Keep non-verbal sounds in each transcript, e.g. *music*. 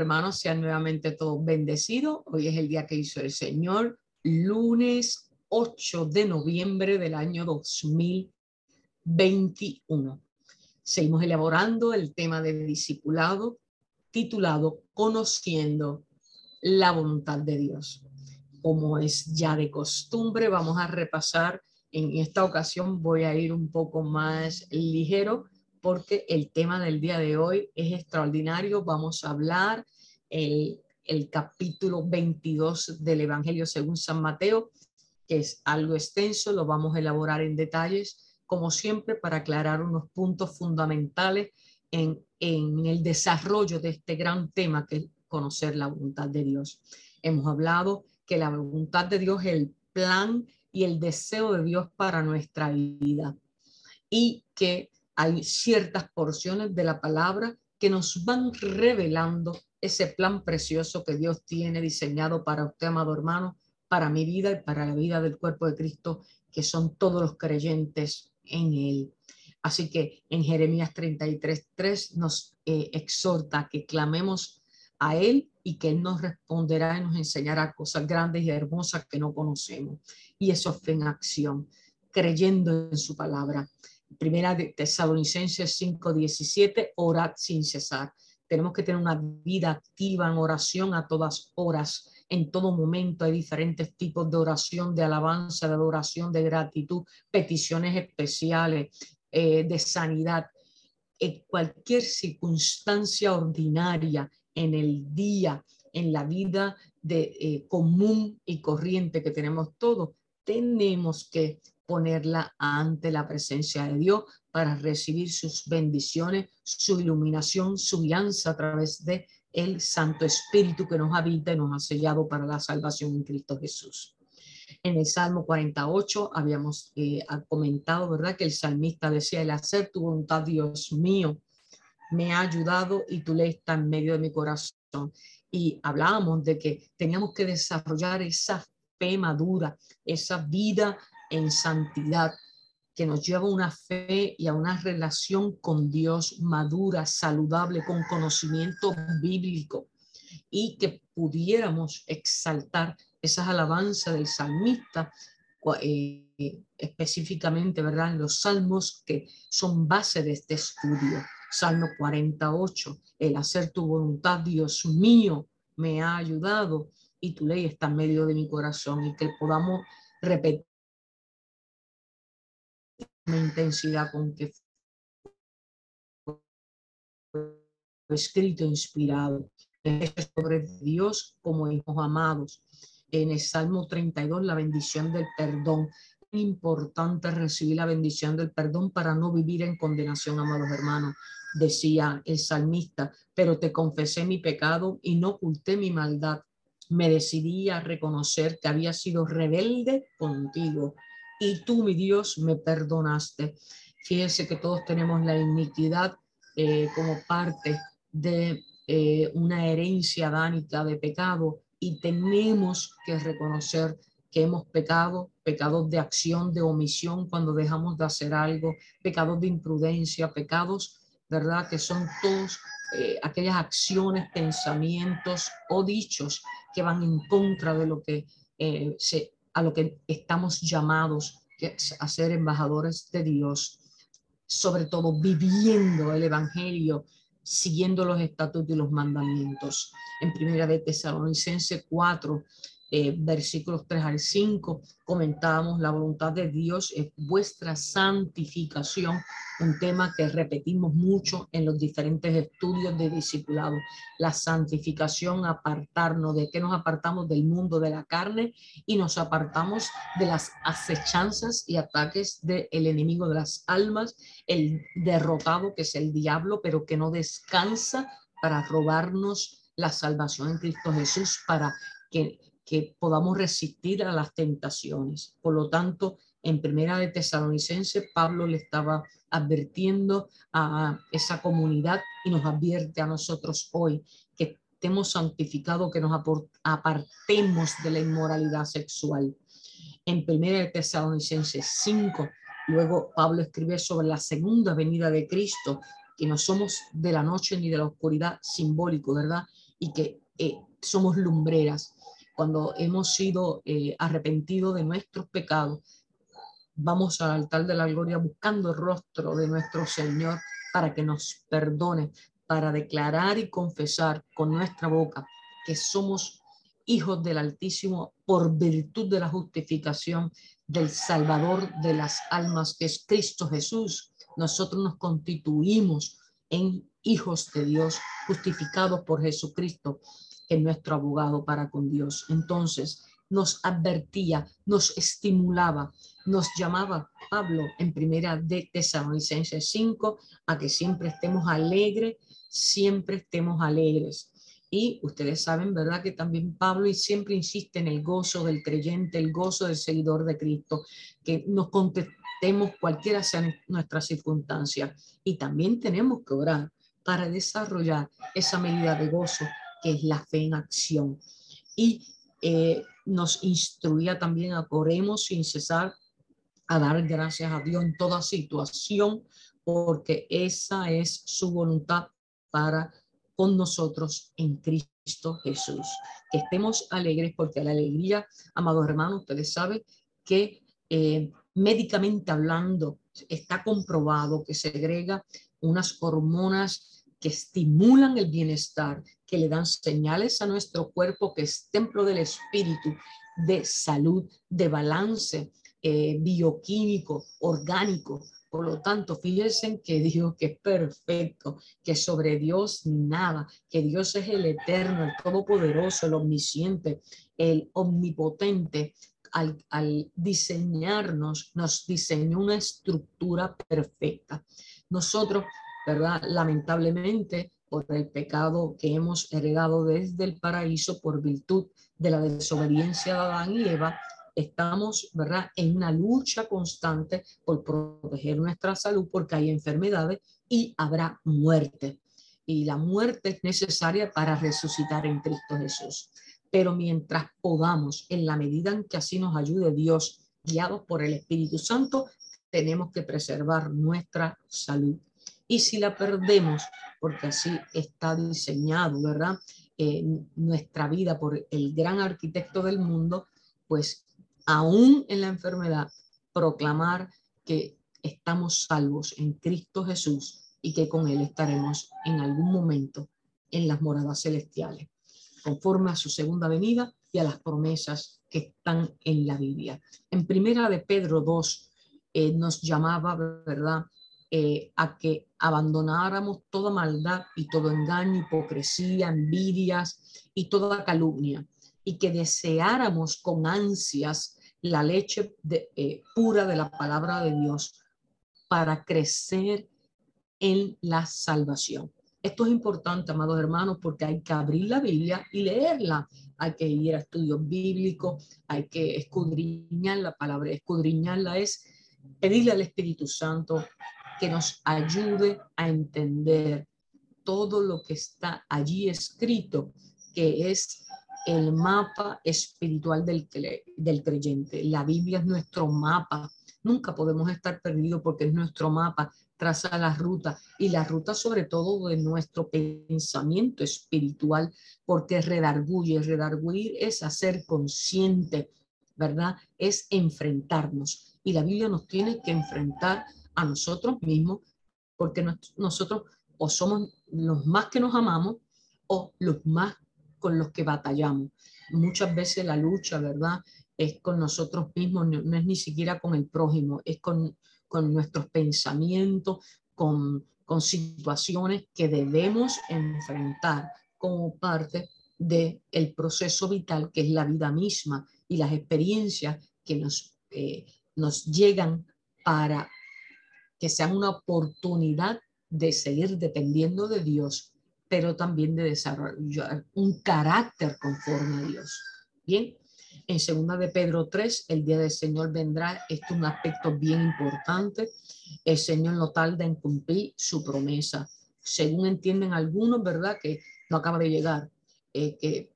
Hermanos, sean nuevamente todos bendecidos. Hoy es el día que hizo el Señor, lunes 8 de noviembre del año 2021. Seguimos elaborando el tema del discipulado titulado Conociendo la voluntad de Dios. Como es ya de costumbre, vamos a repasar. En esta ocasión voy a ir un poco más ligero porque el tema del día de hoy es extraordinario. Vamos a hablar el, capítulo 22 del Evangelio según San Mateo, que es algo extenso, lo vamos a elaborar en detalles, como siempre, para aclarar unos puntos fundamentales en, en el desarrollo de este gran tema que es conocer la voluntad de Dios. Hemos hablado que la voluntad de Dios es el plan y el deseo de Dios para nuestra vida y que hay ciertas porciones de la palabra que nos van revelando ese plan precioso que Dios tiene diseñado para usted, amado hermano, para mi vida y para la vida del cuerpo de Cristo, que son todos los creyentes en Él. Así que en Jeremías 33.3 nos eh, exhorta que clamemos a Él y que Él nos responderá y nos enseñará cosas grandes y hermosas que no conocemos. Y eso fue en acción, creyendo en su palabra. Primera de Tesalonicenses 5:17, orad sin cesar. Tenemos que tener una vida activa en oración a todas horas. En todo momento hay diferentes tipos de oración, de alabanza, de adoración, de gratitud, peticiones especiales, eh, de sanidad. En cualquier circunstancia ordinaria en el día, en la vida de, eh, común y corriente que tenemos todos, tenemos que ponerla ante la presencia de Dios para recibir sus bendiciones, su iluminación, su guianza a través de el Santo Espíritu que nos habita y nos ha sellado para la salvación en Cristo Jesús. En el Salmo 48 habíamos eh, comentado, ¿verdad? Que el salmista decía, el hacer tu voluntad, Dios mío, me ha ayudado y tu ley está en medio de mi corazón. Y hablábamos de que teníamos que desarrollar esa fe madura, esa vida en santidad, que nos lleva a una fe y a una relación con Dios madura, saludable, con conocimiento bíblico, y que pudiéramos exaltar esas alabanzas del salmista, eh, específicamente, ¿verdad? En los salmos que son base de este estudio. Salmo 48, el hacer tu voluntad, Dios mío, me ha ayudado y tu ley está en medio de mi corazón y que podamos repetir intensidad con que fue escrito, inspirado. sobre Dios como hijos amados. En el Salmo 32, la bendición del perdón. Importante recibir la bendición del perdón para no vivir en condenación, amados hermanos. Decía el salmista, pero te confesé mi pecado y no oculté mi maldad. Me decidí a reconocer que había sido rebelde contigo y tú, mi Dios, me perdonaste. Fíjense que todos tenemos la iniquidad eh, como parte de eh, una herencia dánica de pecado y tenemos que reconocer que hemos pecado, pecados de acción, de omisión cuando dejamos de hacer algo, pecados de imprudencia, pecados, ¿verdad? Que son todos eh, aquellas acciones, pensamientos o dichos que van en contra de lo que se a lo que estamos llamados a ser embajadores de Dios, sobre todo viviendo el Evangelio, siguiendo los estatutos y los mandamientos. En primera de Tesalonicense 4, eh, versículos 3 al 5, comentábamos la voluntad de Dios es vuestra santificación, un tema que repetimos mucho en los diferentes estudios de discipulado. La santificación, apartarnos, ¿de qué nos apartamos? Del mundo de la carne y nos apartamos de las acechanzas y ataques del enemigo de las almas, el derrotado que es el diablo, pero que no descansa para robarnos la salvación en Cristo Jesús, para que que podamos resistir a las tentaciones. Por lo tanto, en primera de Tesalonicense, Pablo le estaba advirtiendo a esa comunidad y nos advierte a nosotros hoy que estemos santificados, que nos apartemos de la inmoralidad sexual. En primera de Tesalonicenses 5, luego Pablo escribe sobre la segunda venida de Cristo que no somos de la noche ni de la oscuridad simbólico, ¿verdad? Y que eh, somos lumbreras. Cuando hemos sido eh, arrepentidos de nuestros pecados, vamos al altar de la gloria buscando el rostro de nuestro Señor para que nos perdone, para declarar y confesar con nuestra boca que somos hijos del Altísimo por virtud de la justificación del Salvador de las almas, que es Cristo Jesús. Nosotros nos constituimos en hijos de Dios, justificados por Jesucristo, que es nuestro abogado para con Dios. Entonces, nos advertía, nos estimulaba, nos llamaba Pablo en primera de Tesalonicenses 5 a que siempre estemos alegres, siempre estemos alegres. Y ustedes saben, ¿verdad? Que también Pablo siempre insiste en el gozo del creyente, el gozo del seguidor de Cristo, que nos contestemos cualquiera sea nuestra circunstancia. Y también tenemos que orar para desarrollar esa medida de gozo que es la fe en acción. Y eh, nos instruía también a oremos sin cesar, a dar gracias a Dios en toda situación, porque esa es su voluntad para con nosotros en Cristo Jesús. Que estemos alegres porque la alegría, amados hermanos, ustedes saben que eh, médicamente hablando está comprobado que segrega unas hormonas que estimulan el bienestar, que le dan señales a nuestro cuerpo que es templo del espíritu, de salud, de balance eh, bioquímico, orgánico. Por lo tanto, fíjense que Dios que es perfecto, que sobre Dios nada, que Dios es el eterno, el todopoderoso, el omnisciente, el omnipotente. Al, al diseñarnos, nos diseñó una estructura perfecta. Nosotros ¿verdad? Lamentablemente, por el pecado que hemos heredado desde el paraíso por virtud de la desobediencia de Adán y Eva, estamos, ¿verdad?, en una lucha constante por proteger nuestra salud porque hay enfermedades y habrá muerte. Y la muerte es necesaria para resucitar en Cristo Jesús. Pero mientras podamos, en la medida en que así nos ayude Dios, guiados por el Espíritu Santo, tenemos que preservar nuestra salud y si la perdemos, porque así está diseñado, ¿verdad? nuestra vida por el gran arquitecto del mundo, pues aún en la enfermedad, proclamar que estamos salvos en Cristo Jesús y que con Él estaremos en algún momento en las moradas celestiales, conforme a su segunda venida y a las promesas que están en la Biblia. En primera de Pedro 2 eh, nos llamaba, ¿verdad? Eh, a que abandonáramos toda maldad y todo engaño, hipocresía, envidias y toda calumnia, y que deseáramos con ansias la leche eh, pura de la palabra de Dios para crecer en la salvación. Esto es importante, amados hermanos, porque hay que abrir la Biblia y leerla. Hay que ir a estudios bíblicos, hay que escudriñar la palabra. Escudriñarla es pedirle al Espíritu Santo que nos ayude a entender todo lo que está allí escrito, que es el mapa espiritual del, del creyente. La Biblia es nuestro mapa. Nunca podemos estar perdidos porque es nuestro mapa, traza la ruta y la ruta sobre todo de nuestro pensamiento espiritual, porque redarguye, redarguir es hacer consciente, ¿verdad? Es enfrentarnos. Y la Biblia nos tiene que enfrentar a nosotros mismos, porque nosotros o somos los más que nos amamos o los más con los que batallamos. Muchas veces la lucha, ¿verdad? Es con nosotros mismos, no, es ni siquiera con el prójimo, es con, con nuestros pensamientos, con, con situaciones que debemos enfrentar como parte del el proceso vital que es la vida misma y las experiencias que nos, eh, nos llegan para que sean una oportunidad de seguir dependiendo de Dios, pero también de desarrollar un carácter conforme a Dios. Bien, en segunda de Pedro 3, el día del Señor vendrá. Esto es un aspecto bien importante. El Señor no tarda en cumplir su promesa. Según entienden algunos, ¿verdad? Que no acaba de llegar. Eh, que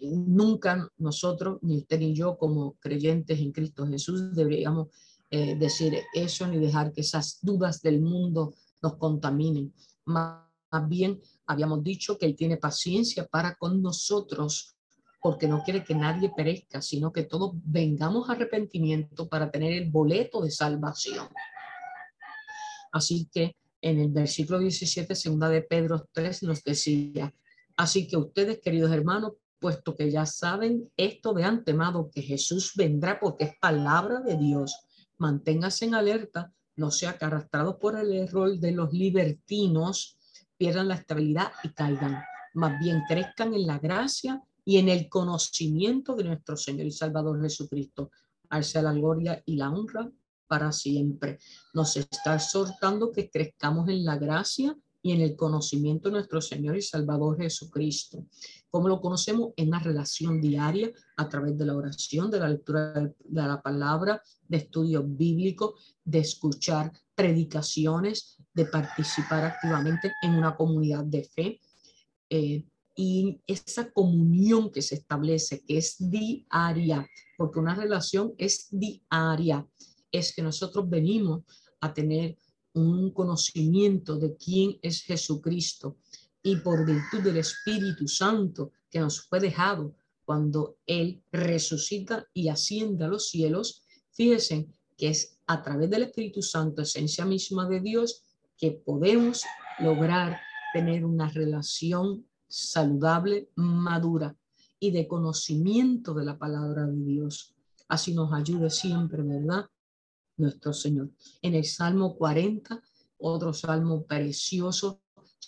nunca nosotros, ni usted ni yo, como creyentes en Cristo Jesús, deberíamos eh, decir eso ni dejar que esas dudas del mundo nos contaminen. Más bien, habíamos dicho que Él tiene paciencia para con nosotros, porque no quiere que nadie perezca, sino que todos vengamos a arrepentimiento para tener el boleto de salvación. Así que en el versículo 17, segunda de Pedro 3, nos decía, así que ustedes, queridos hermanos, puesto que ya saben esto de antemano, que Jesús vendrá porque es palabra de Dios, manténganse en alerta, no sea que arrastrados por el error de los libertinos, pierdan la estabilidad y caigan. Más bien crezcan en la gracia y en el conocimiento de nuestro Señor y Salvador Jesucristo. Al sea la gloria y la honra para siempre. Nos está exhortando que crezcamos en la gracia y en el conocimiento de nuestro Señor y Salvador Jesucristo. ¿Cómo lo conocemos? En una relación diaria a través de la oración, de la lectura de la palabra, de estudios bíblicos, de escuchar predicaciones, de participar activamente en una comunidad de fe. Eh, y esa comunión que se establece, que es diaria, porque una relación es diaria, es que nosotros venimos a tener un conocimiento de quién es Jesucristo y por virtud del Espíritu Santo que nos fue dejado cuando Él resucita y asciende a los cielos, fíjense que es a través del Espíritu Santo, esencia misma de Dios, que podemos lograr tener una relación saludable, madura y de conocimiento de la palabra de Dios. Así nos ayude siempre, ¿verdad? nuestro Señor. En el Salmo 40, otro salmo precioso,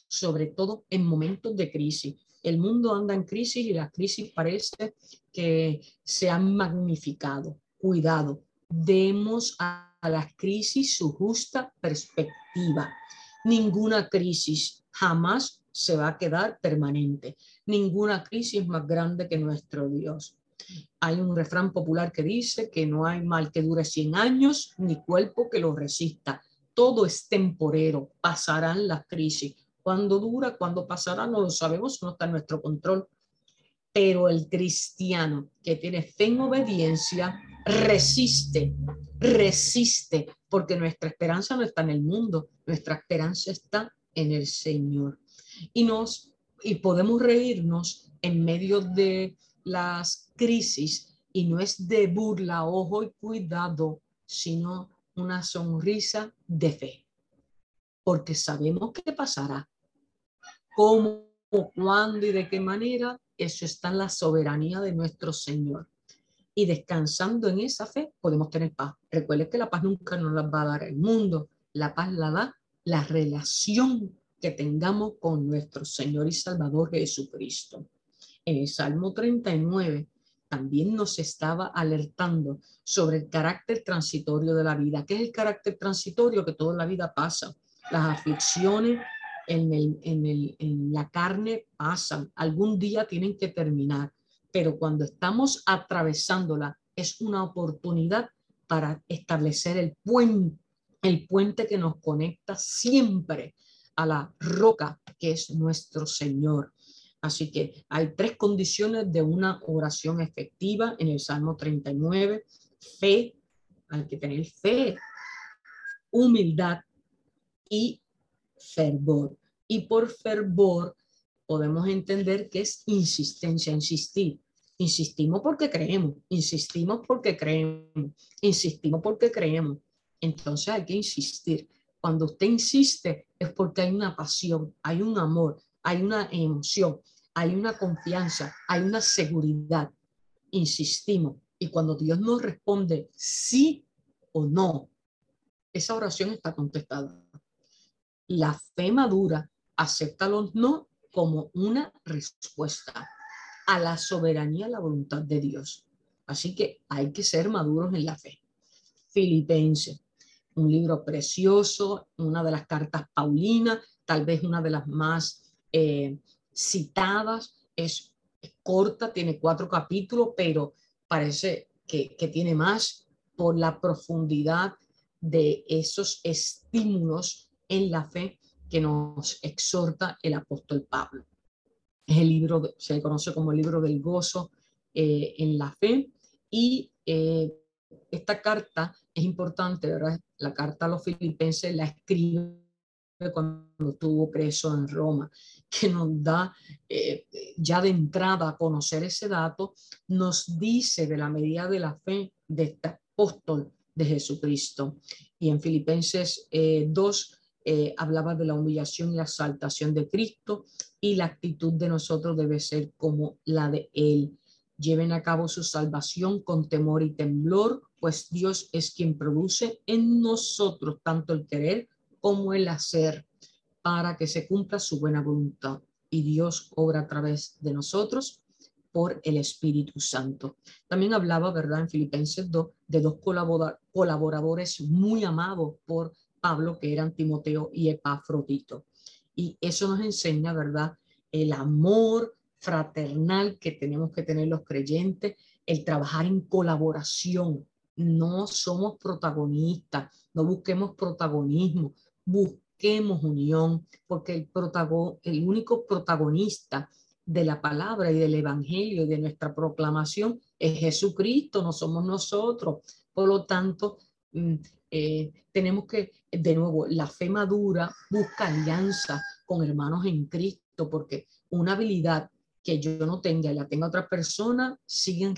sobre todo en momentos de crisis. El mundo anda en crisis y la crisis parece que se han magnificado. Cuidado, demos a la crisis su justa perspectiva. Ninguna crisis jamás se va a quedar permanente. Ninguna crisis es más grande que nuestro Dios. Hay un refrán popular que dice que no hay mal que dure 100 años ni cuerpo que lo resista. Todo es temporero, pasarán las crisis. Cuando dura, cuando pasará, no lo sabemos, no está en nuestro control. Pero el cristiano que tiene fe en obediencia resiste, resiste, porque nuestra esperanza no está en el mundo, nuestra esperanza está en el Señor. Y nos y podemos reírnos en medio de las crisis y no es de burla, ojo y cuidado, sino una sonrisa de fe, porque sabemos qué pasará, cómo, cuándo y de qué manera, eso está en la soberanía de nuestro Señor. Y descansando en esa fe podemos tener paz. Recuerde que la paz nunca nos la va a dar el mundo, la paz la da la relación que tengamos con nuestro Señor y Salvador Jesucristo en el Salmo 39 también nos estaba alertando sobre el carácter transitorio de la vida. ¿Qué es el carácter transitorio? Que toda la vida pasa. Las aflicciones en, el, en, el, en la carne pasan. Algún día tienen que terminar. Pero cuando estamos atravesándola, es una oportunidad para establecer el puente, el puente que nos conecta siempre a la roca que es nuestro Señor. Así que hay tres condiciones de una oración efectiva en el Salmo 39. Fe, hay que tener fe, humildad y fervor. Y por fervor podemos entender que es insistencia, insistir. Insistimos porque creemos, insistimos porque creemos, insistimos porque creemos. Entonces hay que insistir. Cuando usted insiste es porque hay una pasión, hay un amor, hay una emoción, hay una confianza, hay una seguridad. Insistimos. Y cuando Dios nos responde sí o no, esa oración está contestada. La fe madura acepta los no como una respuesta a la soberanía, a la voluntad de Dios. Así que hay que ser maduros en la fe. Filipenses, un libro precioso, una de las cartas paulinas, tal vez una de las más eh, citadas, es, corta, tiene cuatro capítulos, pero parece que, que tiene más por la profundidad de esos estímulos en la fe que nos exhorta el apóstol Pablo. Es el libro, se conoce como el libro del gozo eh, en la fe y eh, esta carta es importante, ¿verdad? La carta a los filipenses la escribe cuando estuvo preso en Roma, que nos da eh, ya de entrada a conocer ese dato, nos dice de la medida de la fe de este apóstol de Jesucristo. Y en Filipenses 2 eh, hablaba de la humillación y la exaltación de Cristo y la actitud de nosotros debe ser como la de Él. Lleven a cabo su salvación con temor y temblor, pues Dios es quien produce en nosotros tanto el querer como el hacer para que se cumpla su buena voluntad. Y Dios obra a través de nosotros por el Espíritu Santo. También hablaba, ¿verdad?, en Filipenses 2, de dos colaboradores muy amados por Pablo, que eran Timoteo y Epafrodito. Y eso nos enseña, ¿verdad?, el amor fraternal que tenemos que tener los creyentes, el trabajar en colaboración. No somos protagonistas, no busquemos protagonismo, busquemos unión, porque el, el único protagonista de la palabra y del evangelio y de nuestra proclamación es Jesucristo, no somos nosotros. Por lo tanto, mm, eh, tenemos que, de nuevo, la fe madura busca alianza con hermanos en Cristo, porque una habilidad que yo no tenga y la tenga otra persona sigue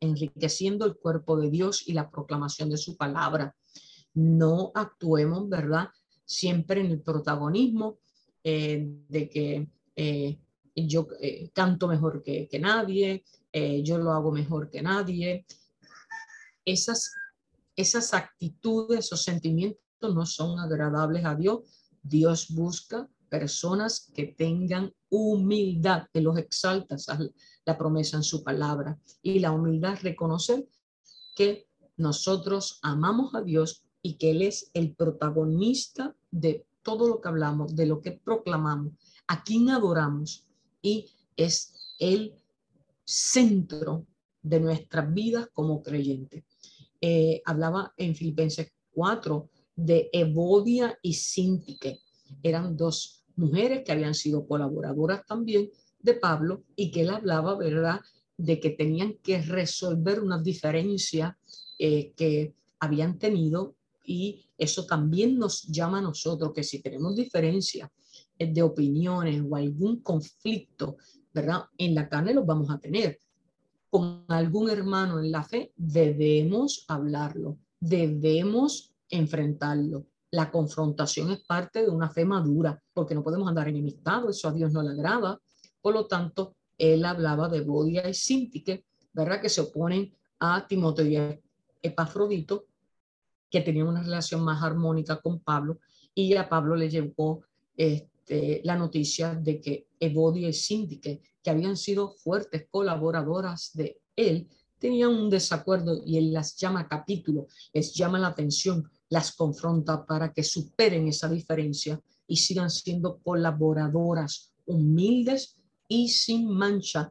enriqueciendo el cuerpo de Dios y la proclamación de su palabra no actuemos, ¿verdad? Siempre en el protagonismo eh, de que eh, yo eh, canto mejor que, que nadie, yo lo hago mejor que nadie. Esas, esas actitudes, esos sentimientos no son agradables a Dios. Dios busca personas que tengan humildad, que los exalta la promesa en su palabra. Y la humildad reconocer que nosotros amamos a Dios y que Él es el protagonista de todo lo que hablamos, de lo que proclamamos, a quien adoramos y es el centro de nuestras vidas como creyentes. Eh, hablaba en Filipenses 4 de Evodia y Sintique. Eran dos mujeres que habían sido colaboradoras también de Pablo y que él hablaba, ¿verdad?, de que tenían que resolver una diferencia eh, que habían tenido y eso también nos llama a nosotros que si tenemos diferencias eh, de opiniones o algún conflicto, ¿verdad? En la carne los vamos a tener. Con algún hermano en la fe debemos hablarlo, debemos enfrentarlo. La confrontación es parte de una fe madura, porque no podemos andar enemistados, eso a Dios no le agrada. Por lo tanto, él hablaba de Bodia y Sintique, ¿verdad? Que se oponen a Timoteo y Epafrodito, que tenían una relación más armónica con Pablo y a Pablo le llevó este, la noticia de que Evodia y Síndique, que habían sido fuertes colaboradoras de él, tenían un desacuerdo y él las llama a capítulo, les llama la atención, las confronta para que superen esa diferencia y sigan siendo colaboradoras humildes y sin mancha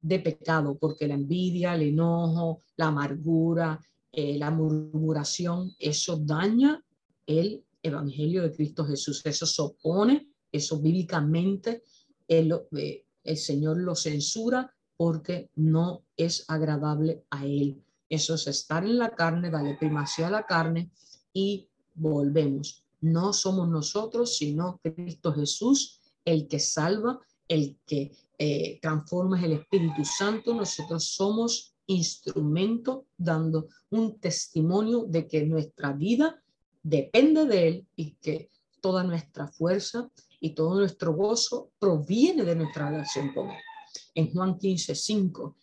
de pecado, porque la envidia, el enojo, la amargura, eh, la murmuración, eso daña el Evangelio de Cristo Jesús. Eso se opone, eso bíblicamente eh, el Señor lo censura porque no es agradable a Él. Eso es estar en la carne, darle primacía a la carne y volvemos. No somos nosotros, sino Cristo Jesús, el que salva, el que eh, transforma es el Espíritu Santo. Nosotros somos instrumento dando un testimonio de que nuestra vida depende de Él y que toda nuestra fuerza y todo nuestro gozo proviene de nuestra relación con Él. En Juan 15, 5,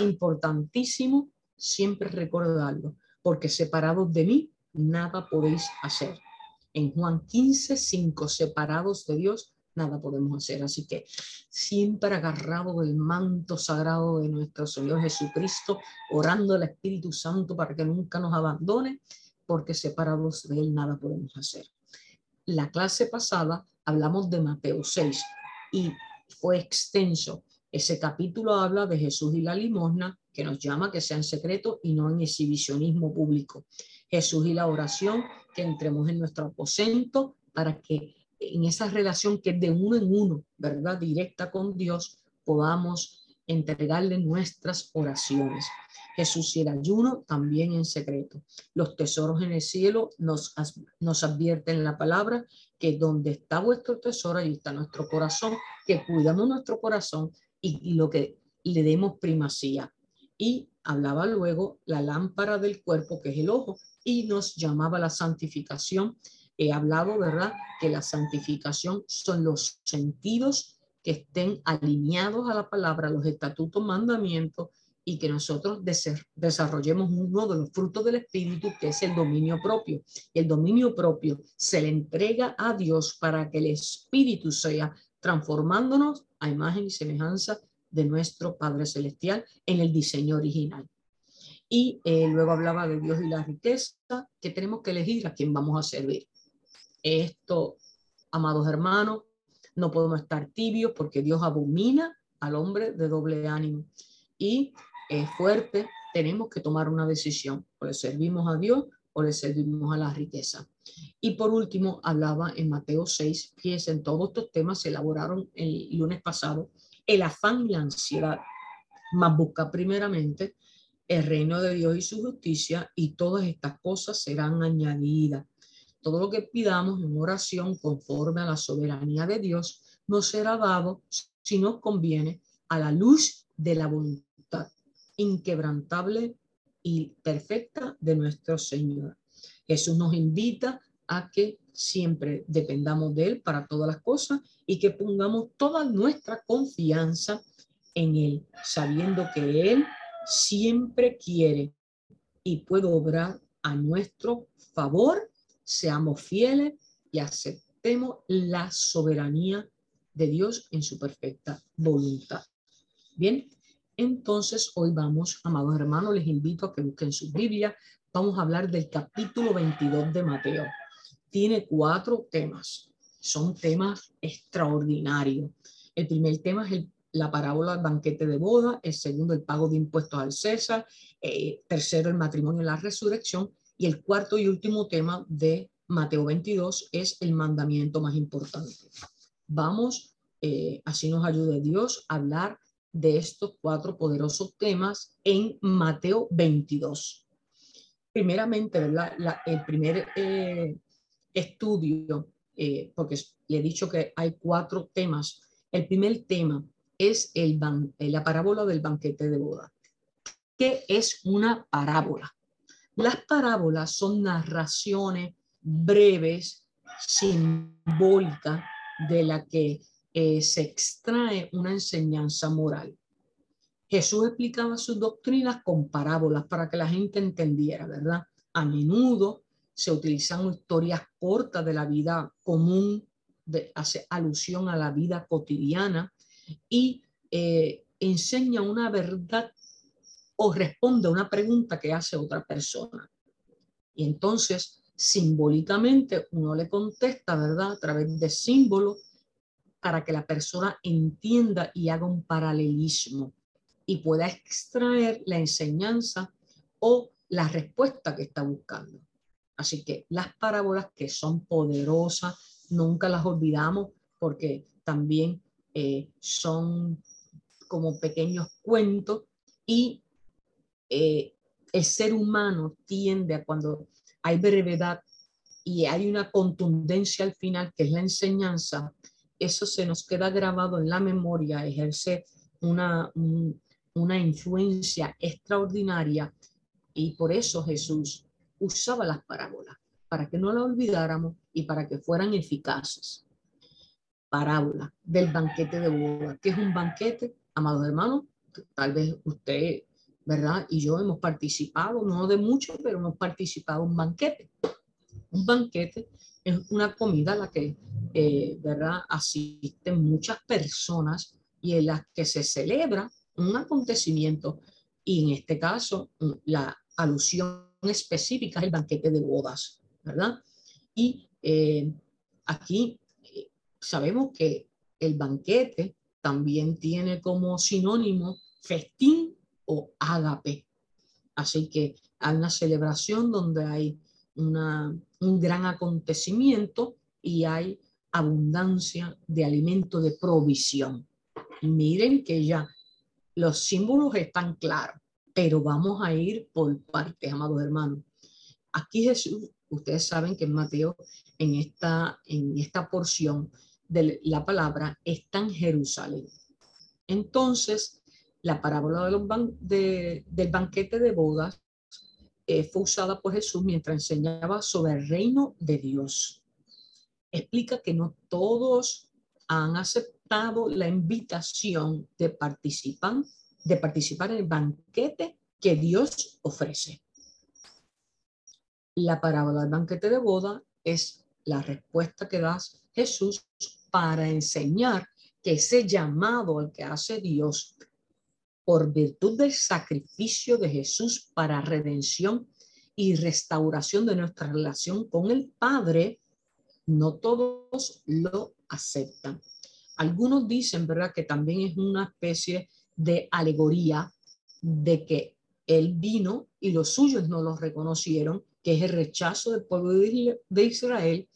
importantísimo siempre recordarlo, porque separados de mí, nada podéis hacer. En Juan 15, 5, separados de Dios, nada podemos hacer. Así que siempre agarrado del manto sagrado de nuestro Señor Jesucristo, orando al Espíritu Santo para que nunca nos abandone, porque separados de Él nada podemos hacer. La clase pasada hablamos de Mateo 6 y fue extenso. Ese capítulo habla de Jesús y la limosna, que nos llama que sea en secreto y no en exhibicionismo público. Jesús y la oración, que entremos en nuestro aposento para que en esa relación que es de uno en uno, ¿verdad? Directa con Dios, podamos entregarle nuestras oraciones. Jesús y el ayuno también en secreto. Los tesoros en el cielo nos, nos advierten en la palabra que donde está vuestro tesoro, ahí está nuestro corazón, que cuidamos nuestro corazón y, lo que le demos primacía. Y hablaba luego la lámpara del cuerpo, que es el ojo, y nos llamaba la santificación. He hablado, ¿verdad?, que la santificación son los sentidos que estén alineados a la palabra, los estatutos, mandamientos, y que nosotros desarrollemos uno de los frutos del Espíritu, que es el dominio propio. El dominio propio se le entrega a Dios para que el Espíritu sea transformándonos a imagen y semejanza de nuestro Padre Celestial en el diseño original. Y eh, luego hablaba de Dios y la riqueza, que tenemos que elegir a quién vamos a servir. Esto, amados hermanos, no podemos estar tibios porque Dios abomina al hombre de doble ánimo. Y es fuerte, tenemos que tomar una decisión. O le servimos a Dios o le servimos a la riqueza. Y por último, hablaba en Mateo 6, fíjense, en todos estos temas se elaboraron el lunes pasado, el afán y la ansiedad, más busca primeramente el reino de Dios y su justicia y todas estas cosas serán añadidas. Todo lo que pidamos en oración conforme a la soberanía de Dios nos será dado si nos conviene a la luz de la voluntad inquebrantable y perfecta de nuestro Señor. Jesús nos invita a que siempre dependamos de Él para todas las cosas y que pongamos toda nuestra confianza en Él, sabiendo que Él siempre quiere y puede obrar a nuestro favor, seamos fieles y aceptemos la soberanía de Dios en su perfecta voluntad. Bien, entonces, hoy vamos, amados hermanos, les invito a que busquen su Biblia. Vamos a hablar del capítulo 22 de Mateo. Tiene cuatro temas. Son temas extraordinarios. El primer tema es la parábola del banquete de boda. El segundo, el pago de impuestos al César. Eh, tercero, el matrimonio y la resurrección. Y el cuarto y último tema de Mateo 22 es el mandamiento más importante. Vamos, eh, así nos ayude Dios, a hablar de estos cuatro poderosos temas en Mateo 22. Primeramente, el primer eh, estudio, eh, porque le he dicho que hay cuatro temas. El primer tema es el eh, la parábola del banquete de boda. ¿Qué es una parábola? Las parábolas son narraciones breves, simbólicas, de la que eh, se extrae una enseñanza moral. Jesús explicaba sus doctrinas con parábolas para que la gente entendiera, ¿verdad? A menudo se utilizan historias cortas de la vida común, de, hace alusión a la vida cotidiana y eh, enseña una verdad o responde a una pregunta que hace otra persona. Y entonces, simbólicamente, uno le contesta, ¿verdad? A través de símbolos para que la persona entienda y haga un paralelismo y pueda extraer la enseñanza o la respuesta que está buscando. Así que las parábolas que son poderosas, nunca las olvidamos porque también eh, son como pequeños cuentos y eh, el ser humano tiende a cuando hay brevedad y hay una contundencia al final, que es la enseñanza, eso se nos queda grabado en la memoria, ejerce una, una influencia extraordinaria y por eso Jesús usaba las parábolas, para que no la olvidáramos y para que fueran eficaces. Parábola del banquete de boda. ¿Qué es un banquete? Amados hermanos, tal vez usted, ¿verdad? Y yo hemos participado, no de mucho, pero hemos participado en un banquete. Un banquete es una comida a la que eh, ¿verdad? asisten muchas personas y en las que se celebra un acontecimiento y en este caso la alusión específica es el banquete de bodas, ¿verdad? Y eh, aquí eh, sabemos que el banquete también tiene como sinónimo festín o ágape. Así que hay una celebración donde hay una, un gran acontecimiento y hay abundancia de alimento de provisión. miren que ya los símbolos están claros, pero vamos a ir por partes, amados hermanos. Aquí Jesús, ustedes saben que en Mateo, en esta, en esta porción de la palabra, está en Jerusalén. Entonces, la parábola de del banquete de bodas eh, fue usada por Jesús mientras enseñaba sobre el reino de Dios. Explica que no todos han aceptado la invitación de, participan, de participar en el banquete que Dios ofrece. La parábola del banquete de boda es la respuesta que da Jesús para enseñar que ese llamado al que hace Dios por virtud del sacrificio de Jesús para redención y restauración de nuestra relación con el Padre, no todos lo aceptan. Algunos dicen, ¿verdad?, que también es una especie de alegoría de que Él vino y los suyos no lo reconocieron, que es el rechazo del pueblo de Israel,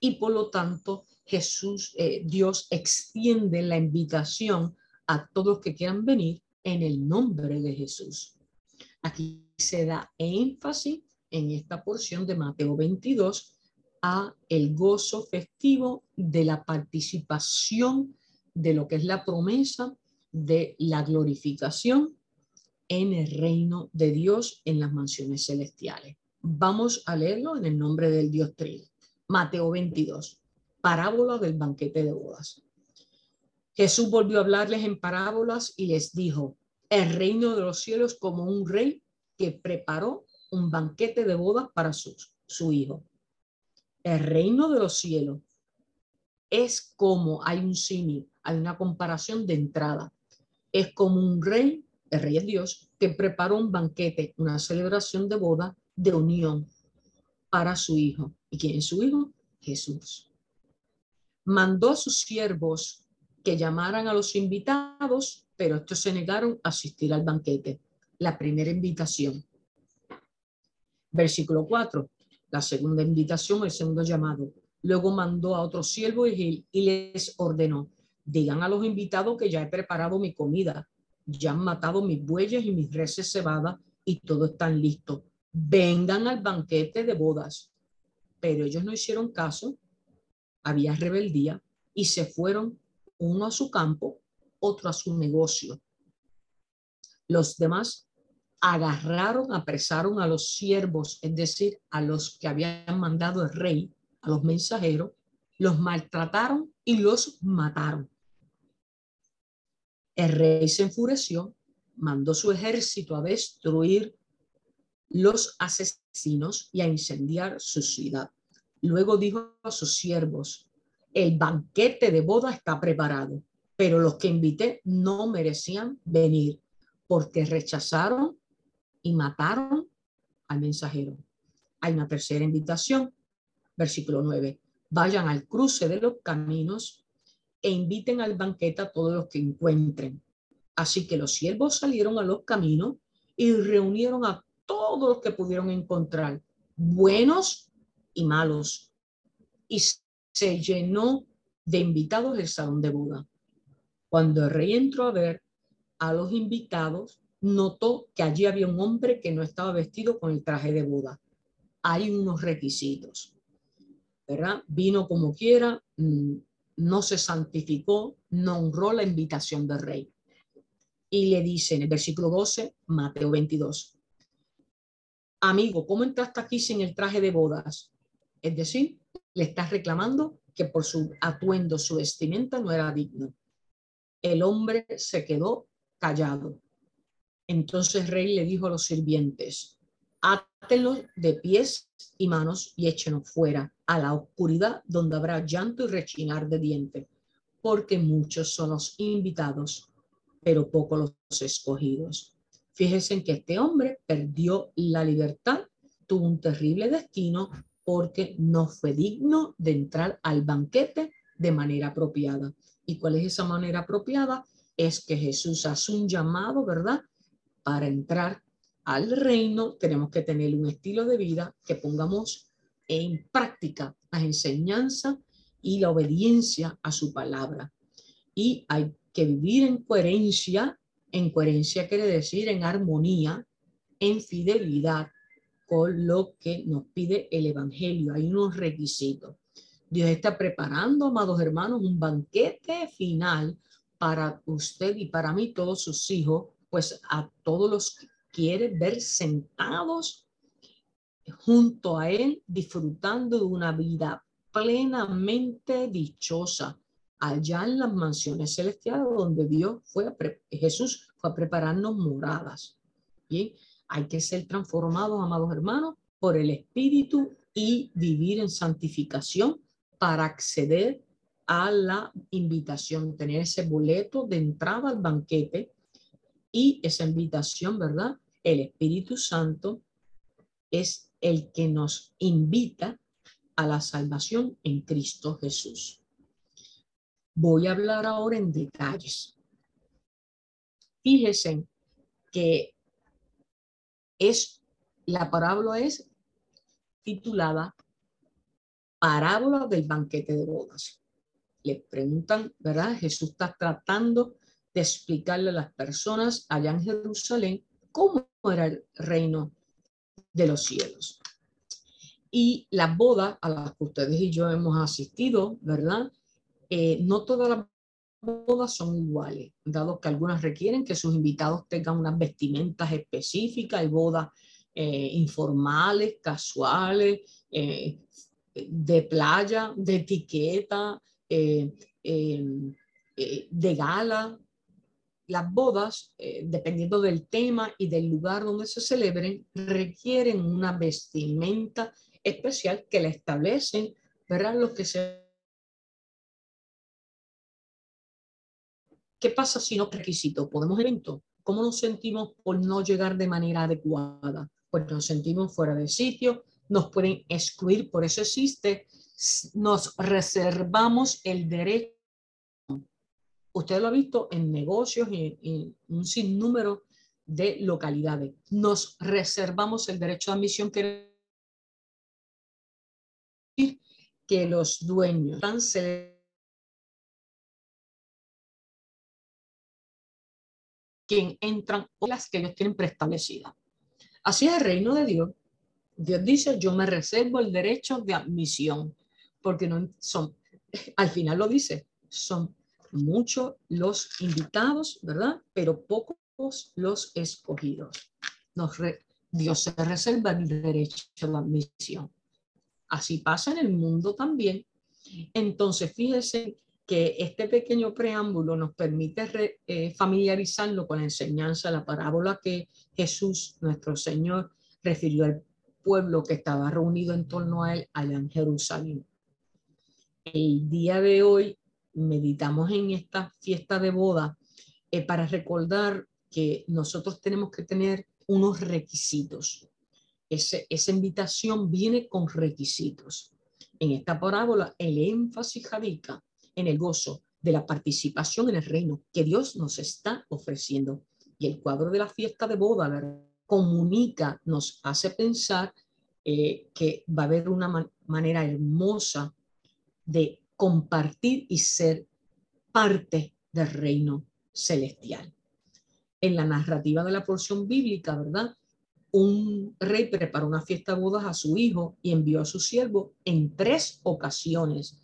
y por lo tanto Jesús, eh, Dios extiende la invitación a todos que quieran venir en el nombre de Jesús. Aquí se da énfasis en esta porción de Mateo 22 a el gozo festivo de la participación de lo que es la promesa de la glorificación en el reino de Dios en las mansiones celestiales. Vamos a leerlo en el nombre del Dios Trino. Mateo 22, parábola del banquete de bodas. Jesús volvió a hablarles en parábolas y les dijo, el reino de los cielos como un rey que preparó un banquete de bodas para su, su hijo. El reino de los cielos es como, hay un símil, hay una comparación de entrada. Es como un rey, el rey es Dios, que preparó un banquete, una celebración de boda de unión para su hijo. ¿Y quién es su hijo? Jesús. Mandó a sus siervos que llamaran a los invitados, pero estos se negaron a asistir al banquete. La primera invitación. Versículo 4. La segunda invitación, el segundo llamado. Luego mandó a otros siervos y, y les ordenó, digan a los invitados que ya he preparado mi comida, ya han matado mis bueyes y mis reses cebadas y todo están listo. Vengan al banquete de bodas. Pero ellos no hicieron caso, había rebeldía y se fueron uno a su campo, otro a su negocio. Los demás agarraron, apresaron a los siervos, es decir, a los que habían mandado el rey, a los mensajeros, los maltrataron y los mataron. El rey se enfureció, mandó su ejército a destruir los asesinos y a incendiar su ciudad. Luego dijo a sus siervos, el banquete de boda está preparado, pero los que invité no merecían venir porque rechazaron y mataron al mensajero. Hay una tercera invitación, versículo 9. Vayan al cruce de los caminos e inviten al banquete a todos los que encuentren. Así que los siervos salieron a los caminos y reunieron a todos los que pudieron encontrar, buenos y malos, y se llenó de invitados el salón de boda. Cuando el rey entró a ver a los invitados, notó que allí había un hombre que no estaba vestido con el traje de boda. Hay unos requisitos, ¿verdad? Vino como quiera, mm, no se santificó, no honró la invitación del rey. Y le dice en el versículo 12, Mateo 22, amigo, ¿cómo entraste aquí sin el traje de bodas? Es decir, le estás reclamando que por su atuendo, su vestimenta no era digno. El hombre se quedó callado. Entonces el rey le dijo a los sirvientes, átenlos de pies y manos y échenos fuera a la oscuridad donde habrá llanto y rechinar de dientes, porque muchos son los invitados, pero pocos los escogidos. Fíjense en que este hombre perdió la libertad, tuvo un terrible destino porque no fue digno de entrar al banquete de manera apropiada. ¿Y cuál es esa manera apropiada? Es que Jesús hace un llamado, ¿verdad? Para entrar al reino tenemos que tener un estilo de vida que pongamos en práctica las enseñanzas y la obediencia a su palabra. Y hay que vivir en coherencia En coherencia quiere decir en armonía, en fidelidad con lo que nos pide el Evangelio. Hay unos requisitos. Dios está preparando, amados hermanos, un banquete final para usted y para mí, todos sus hijos, pues a todos los que quiere ver sentados junto a Él, disfrutando de una vida plenamente dichosa allá en las mansiones celestiales donde Dios fue a Jesús fue a prepararnos moradas. ¿Bien? Hay que ser transformados, amados hermanos, por el Espíritu y vivir en santificación para acceder a la invitación, tener ese boleto de entrada al banquete y esa invitación, ¿verdad? El Espíritu Santo es el que nos invita a la salvación en Cristo Jesús. Voy a hablar ahora en detalles. Fíjense que es la parábola es titulada Parábola del banquete de bodas. Le preguntan, ¿verdad? Jesús está tratando de explicarle a las personas allá en Jerusalén cómo era el reino de los cielos. Y las bodas a las que ustedes y yo hemos asistido, ¿verdad? Eh, no todas las bodas son iguales, dado que algunas requieren que sus invitados tengan unas vestimentas específicas, hay bodas eh, informales, casuales, eh, de playa, de etiqueta, de gala. Las bodas, dependiendo del tema y del lugar donde se celebren, requieren una vestimenta especial que la establecen, ¿verdad? Los que se ¿Qué pasa si no requisito? ¿Podemos evento? ¿Cómo nos sentimos por no llegar de manera adecuada? Pues nos sentimos fuera de sitio, nos pueden excluir, por eso existe, nos reservamos el derecho. Usted lo ha visto en negocios y en un sinnúmero de localidades. Nos reservamos el derecho de admisión que que los dueños quien entran o las que ellos tienen preestablecidas. Así es el reino de Dios. Dios dice, yo me reservo el derecho de admisión, porque no son, *laughs* al final lo dice, son muchos los invitados, ¿verdad? Pero pocos los escogidos. Nos Dios se reserva el derecho de admisión. Así pasa en el mundo también. Entonces, fíjese que este pequeño preámbulo nos permite eh, familiarizarlo con la enseñanza, la parábola que Jesús, nuestro Señor, refirió al pueblo que estaba reunido en torno a él allá en Jerusalén. El día de hoy meditamos en esta fiesta de boda eh, para recordar que nosotros tenemos que tener unos requisitos. esa invitación viene con requisitos. En esta parábola el énfasis radica en el gozo de la participación en el reino que Dios nos está ofreciendo. Y el cuadro de la fiesta de boda comunica, nos hace pensar eh, que va a haber una manera hermosa de compartir y ser parte del reino celestial. En la narrativa de la porción bíblica, ¿verdad? Un rey preparó una fiesta de bodas a su hijo y envió a su siervo en tres ocasiones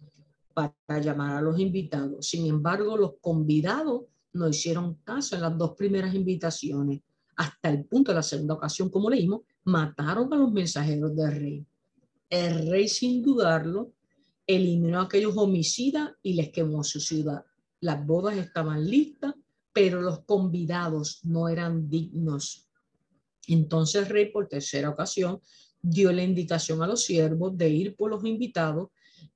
para llamar a los invitados. Sin embargo, los convidados no hicieron caso en las dos primeras invitaciones. Hasta el punto de la segunda ocasión, como leímos, mataron a los mensajeros del rey. El rey, sin dudarlo, eliminó a aquellos homicidas y les quemó su ciudad. Las bodas estaban listas, pero los convidados no eran dignos. Entonces el rey, por tercera ocasión, dio la indicación a los siervos de ir por los invitados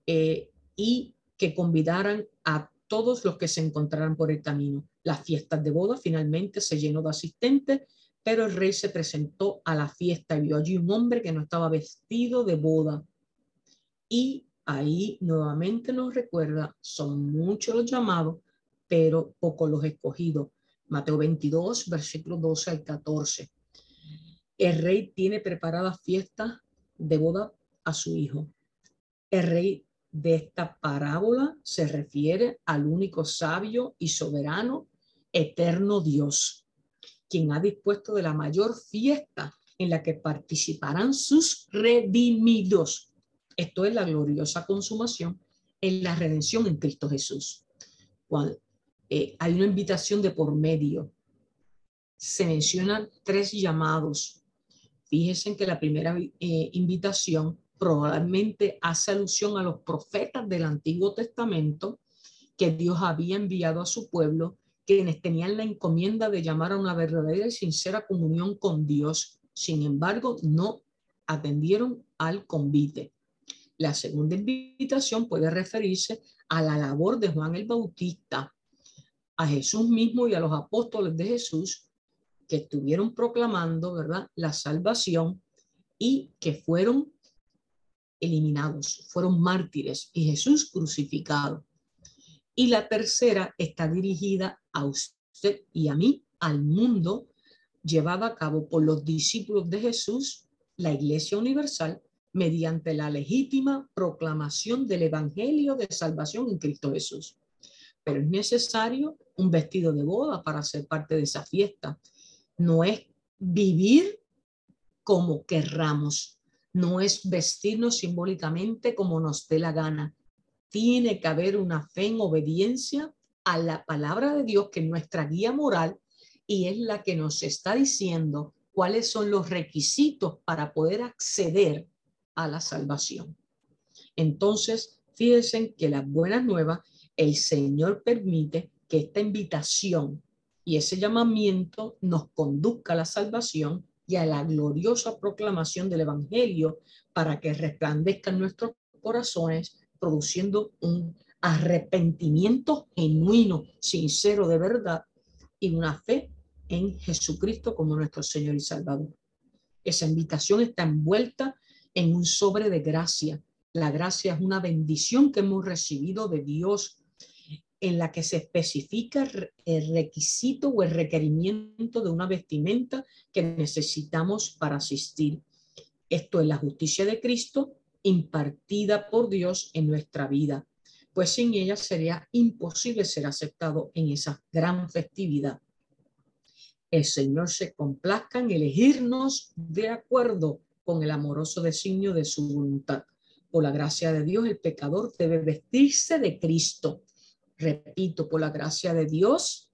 eh, y que convidaran a todos los que se encontraran por el camino. Las fiestas de boda finalmente se llenó de asistentes, pero el rey se presentó a la fiesta y vio allí un hombre que no estaba vestido de boda. Y ahí nuevamente nos recuerda, son muchos los llamados, pero pocos los escogidos. Mateo 22, versículo 12 al 14. El rey tiene preparada fiesta de boda a su hijo. El rey de esta parábola se refiere al único sabio y soberano, eterno Dios. quien ha dispuesto de la mayor fiesta en la que participarán sus redimidos. Esto es la gloriosa consumación en la redención en Cristo Jesús. Cuando, eh, hay una invitación de por medio. Se mencionan tres llamados. Fíjense que la primera eh, invitación probablemente hace alusión a los profetas del Antiguo Testamento que Dios había enviado a su pueblo, quienes tenían la encomienda de llamar a una verdadera y sincera comunión con Dios. Sin embargo, no atendieron al convite. La segunda invitación puede referirse a la labor de Juan el Bautista, a Jesús mismo y a los apóstoles de Jesús que estuvieron proclamando, ¿verdad?, la salvación y que fueron eliminados, fueron mártires y Jesús crucificado. Y la tercera está dirigida a usted y a mí, al mundo, llevada a cabo por los discípulos de Jesús, la Iglesia Universal, mediante la legítima proclamación del Evangelio de salvación en Cristo Jesús. Pero es necesario un vestido de boda para ser parte de esa fiesta. No es vivir como querramos, no es vestirnos simbólicamente como nos dé la gana. Tiene que haber una fe en obediencia a la palabra de Dios, que es nuestra guía moral y es la que nos está diciendo cuáles son los requisitos para poder acceder a la salvación. Entonces, fíjense que las buenas nuevas, el Señor permite que esta invitación y ese llamamiento nos conduzca a la salvación y a la gloriosa proclamación del Evangelio para que resplandezcan nuestros corazones, produciendo un arrepentimiento genuino, sincero de verdad y una fe en Jesucristo como nuestro Señor y Salvador. Esa invitación está envuelta en un sobre de gracia. La gracia es una bendición que hemos recibido de Dios en la que se especifica el requisito o el requerimiento de una vestimenta que necesitamos para asistir. Esto es la justicia de Cristo impartida por Dios en nuestra vida, pues sin ella sería imposible ser aceptado en esa gran festividad. El Señor se complazca en elegirnos de acuerdo con el amoroso designio de su voluntad. Por la gracia de Dios, el pecador debe vestirse de Cristo. Repito, por la gracia de Dios,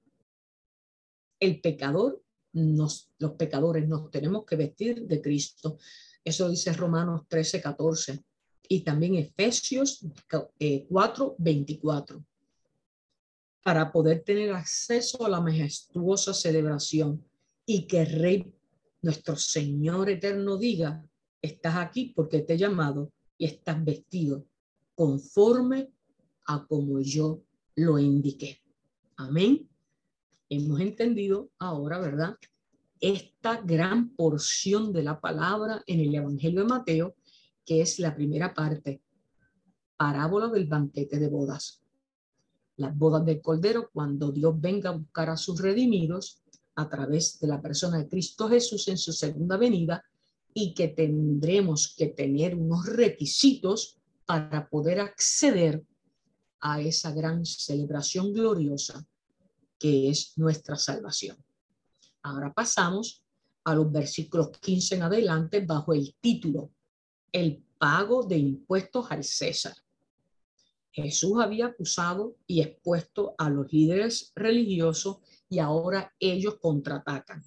el pecador, nos, los pecadores nos tenemos que vestir de Cristo. Eso dice Romanos 13, 14 y también Efesios 4, 24 para poder tener acceso a la majestuosa celebración y que Rey nuestro Señor eterno diga, estás aquí porque te he llamado y estás vestido conforme a como yo lo indiqué. Amén. Hemos entendido ahora, ¿verdad? Esta gran porción de la palabra en el Evangelio de Mateo, que es la primera parte, parábola del banquete de bodas. Las bodas del Cordero, cuando Dios venga a buscar a sus redimidos, a través de la persona de Cristo Jesús en su segunda venida y que tendremos que tener unos requisitos para poder acceder a esa gran celebración gloriosa que es nuestra salvación. Ahora pasamos a los versículos 15 en adelante bajo el título El pago de impuestos al César. Jesús había acusado y expuesto a los líderes religiosos y ahora ellos contraatacan.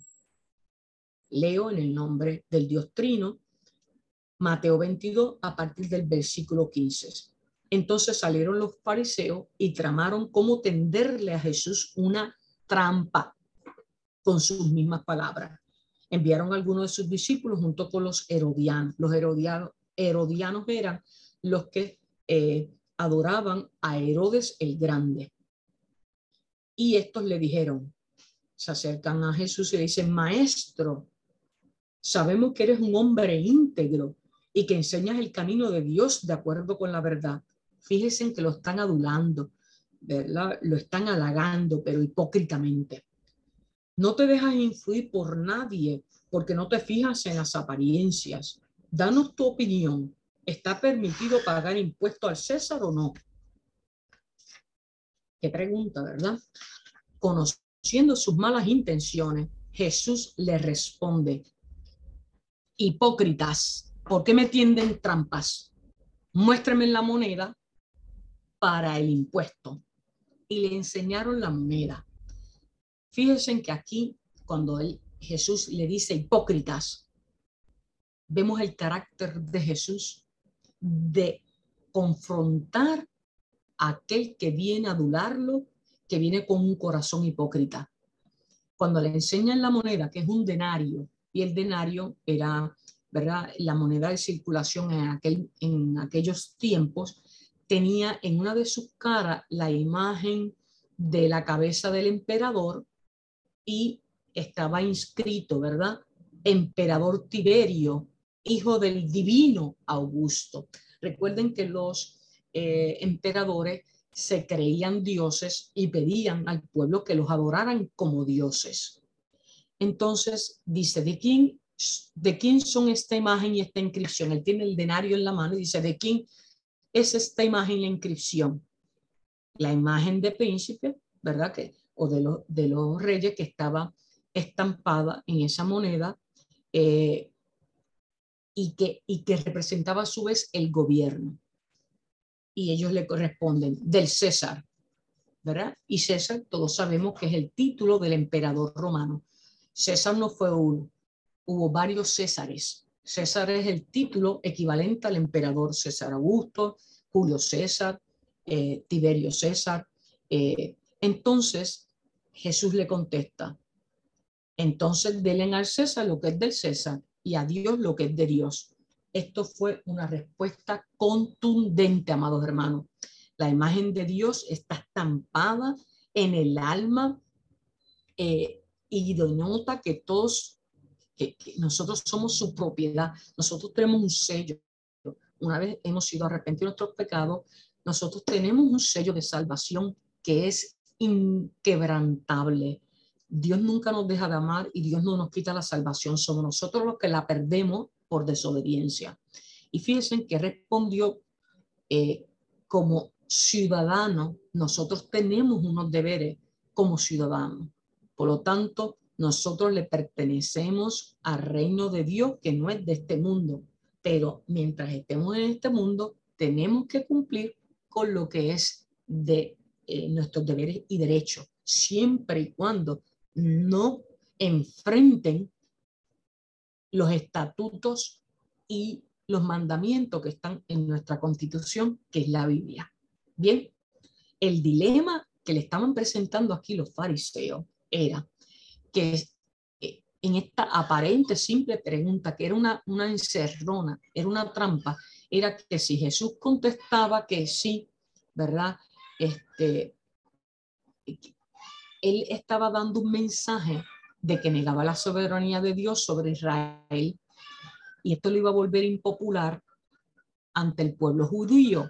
Leo en el nombre del Dios Trino, Mateo 22 a partir del versículo 15. Entonces salieron los fariseos y tramaron cómo tenderle a Jesús una trampa con sus mismas palabras. Enviaron algunos de sus discípulos junto con los herodianos. Los herodianos, herodianos eran los que eh, adoraban a Herodes el Grande. Y estos le dijeron, se acercan a Jesús y le dicen, maestro, sabemos que eres un hombre íntegro y que enseñas el camino de Dios de acuerdo con la verdad. Fíjense en que lo están adulando, ¿verdad? Lo están halagando, pero hipócritamente. No te dejas influir por nadie porque no te fijas en las apariencias. Danos tu opinión. ¿Está permitido pagar impuesto al César o no? Qué pregunta, ¿verdad? Conociendo sus malas intenciones, Jesús le responde, hipócritas, ¿por qué me tienden trampas? Muéstrame la moneda para el impuesto. Y le enseñaron la moneda. Fíjense que aquí, cuando Jesús le dice hipócritas, vemos el carácter de Jesús de confrontar a aquel que viene a adularlo, que viene con un corazón hipócrita. Cuando le enseñan la moneda, que es un denario, y el denario era, ¿verdad? La moneda de circulación en, aquel, en aquellos tiempos tenía en una de sus caras la imagen de la cabeza del emperador y estaba inscrito, ¿verdad? Emperador Tiberio, hijo del divino Augusto. Recuerden que los eh, emperadores se creían dioses y pedían al pueblo que los adoraran como dioses. Entonces dice, ¿de quién, ¿de quién son esta imagen y esta inscripción? Él tiene el denario en la mano y dice, ¿de quién es esta imagen la inscripción? La imagen de príncipe, ¿verdad? Que, o de, los de los reyes que estaba estampada en esa moneda eh, y, que, y que representaba a su vez el gobierno. Y ellos le corresponden del César, ¿verdad? Y César, todos sabemos que es el título del emperador romano. César no fue uno, hubo varios Césares. César es el título equivalente al emperador César Augusto, Julio César, eh, Tiberio César. Eh, entonces Jesús le contesta, entonces denle al César lo que es del César y a Dios lo que es de Dios. Esto fue una respuesta contundente, amados hermanos. La imagen de Dios está estampada en el alma eh, y denota que todos, que, nosotros somos su propiedad, nosotros tenemos un sello. Una vez hemos sido arrepentidos de nuestros pecados, nosotros tenemos un sello de salvación que es inquebrantable. Dios nunca nos deja de amar y Dios no nos quita la salvación. Somos nosotros los que la perdemos por desobediencia. Y fíjense que respondió eh, como ciudadano, nosotros tenemos unos deberes como ciudadanos. Por lo tanto, nosotros le pertenecemos al reino de Dios que no es de este mundo, pero mientras estemos en este mundo, tenemos que cumplir con lo que es de eh, nuestros deberes y derechos, siempre y cuando no enfrenten los estatutos y los mandamientos que están en nuestra constitución, que es la Biblia. Bien, el dilema que le estaban presentando aquí los fariseos era que eh, en esta aparente simple pregunta, que era una, una encerrona, era una trampa, era que si Jesús contestaba que sí, ¿verdad? Este, él estaba dando un mensaje de que negaba la soberanía de Dios sobre Israel y esto lo iba a volver impopular ante el pueblo judío,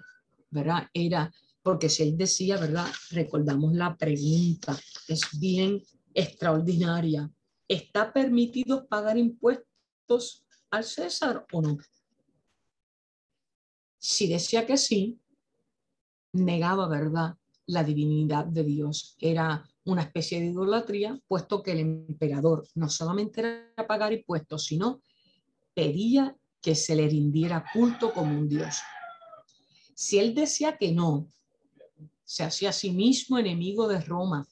¿verdad? Era porque si él decía, ¿verdad? Recordamos la pregunta, es bien extraordinaria. ¿Está permitido pagar impuestos al César o no? Si decía que sí, negaba, ¿verdad? La divinidad de Dios. Era una especie de idolatría, puesto que el emperador no solamente era pagar impuestos, sino pedía que se le rindiera culto como un dios. Si él decía que no, se hacía a sí mismo enemigo de Roma,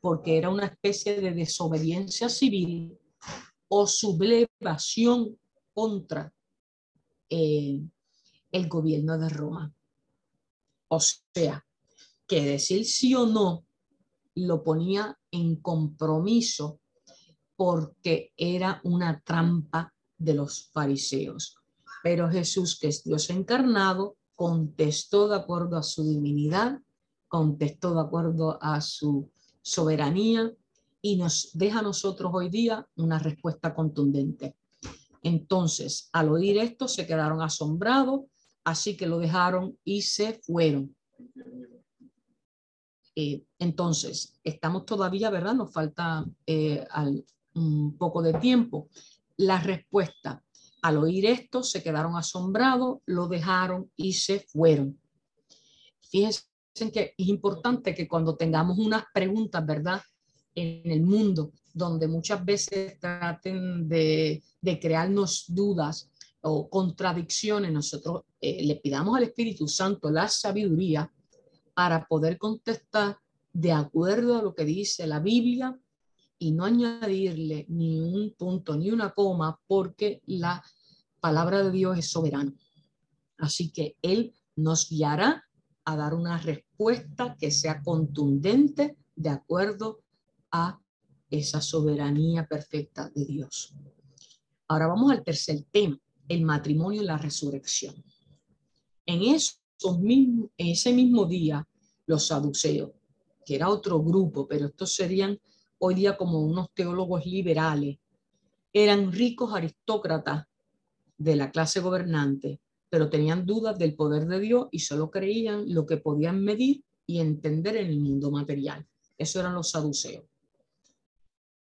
porque era una especie de desobediencia civil o sublevación contra eh, el gobierno de Roma. O sea, que decir sí o no lo ponía en compromiso porque era una trampa de los fariseos. Pero Jesús, que es Dios encarnado, contestó de acuerdo a su divinidad, contestó de acuerdo a su soberanía y nos deja a nosotros hoy día una respuesta contundente. Entonces, al oír esto, se quedaron asombrados, así que lo dejaron y se fueron. Eh, entonces, estamos todavía, ¿verdad? Nos falta eh, un poco de tiempo. La respuesta, al oír esto, se quedaron asombrados, lo dejaron y se fueron. Fíjense que es importante que cuando tengamos unas preguntas, ¿verdad? en el mundo, donde muchas veces traten de, de crearnos dudas o contradicciones, nosotros eh, le pidamos al Espíritu Santo la sabiduría para poder contestar de acuerdo a lo que dice la Biblia y no añadirle ni un punto ni una coma porque la palabra de Dios es soberana. Así que Él nos guiará a dar una respuesta que sea contundente de acuerdo a esa soberanía perfecta de Dios. Ahora vamos al tercer tema, el matrimonio y la resurrección. En, esos en ese mismo día, los saduceos, que era otro grupo, pero estos serían hoy día como unos teólogos liberales, eran ricos aristócratas de la clase gobernante, pero tenían dudas del poder de Dios y solo creían lo que podían medir y entender en el mundo material. Eso eran los saduceos,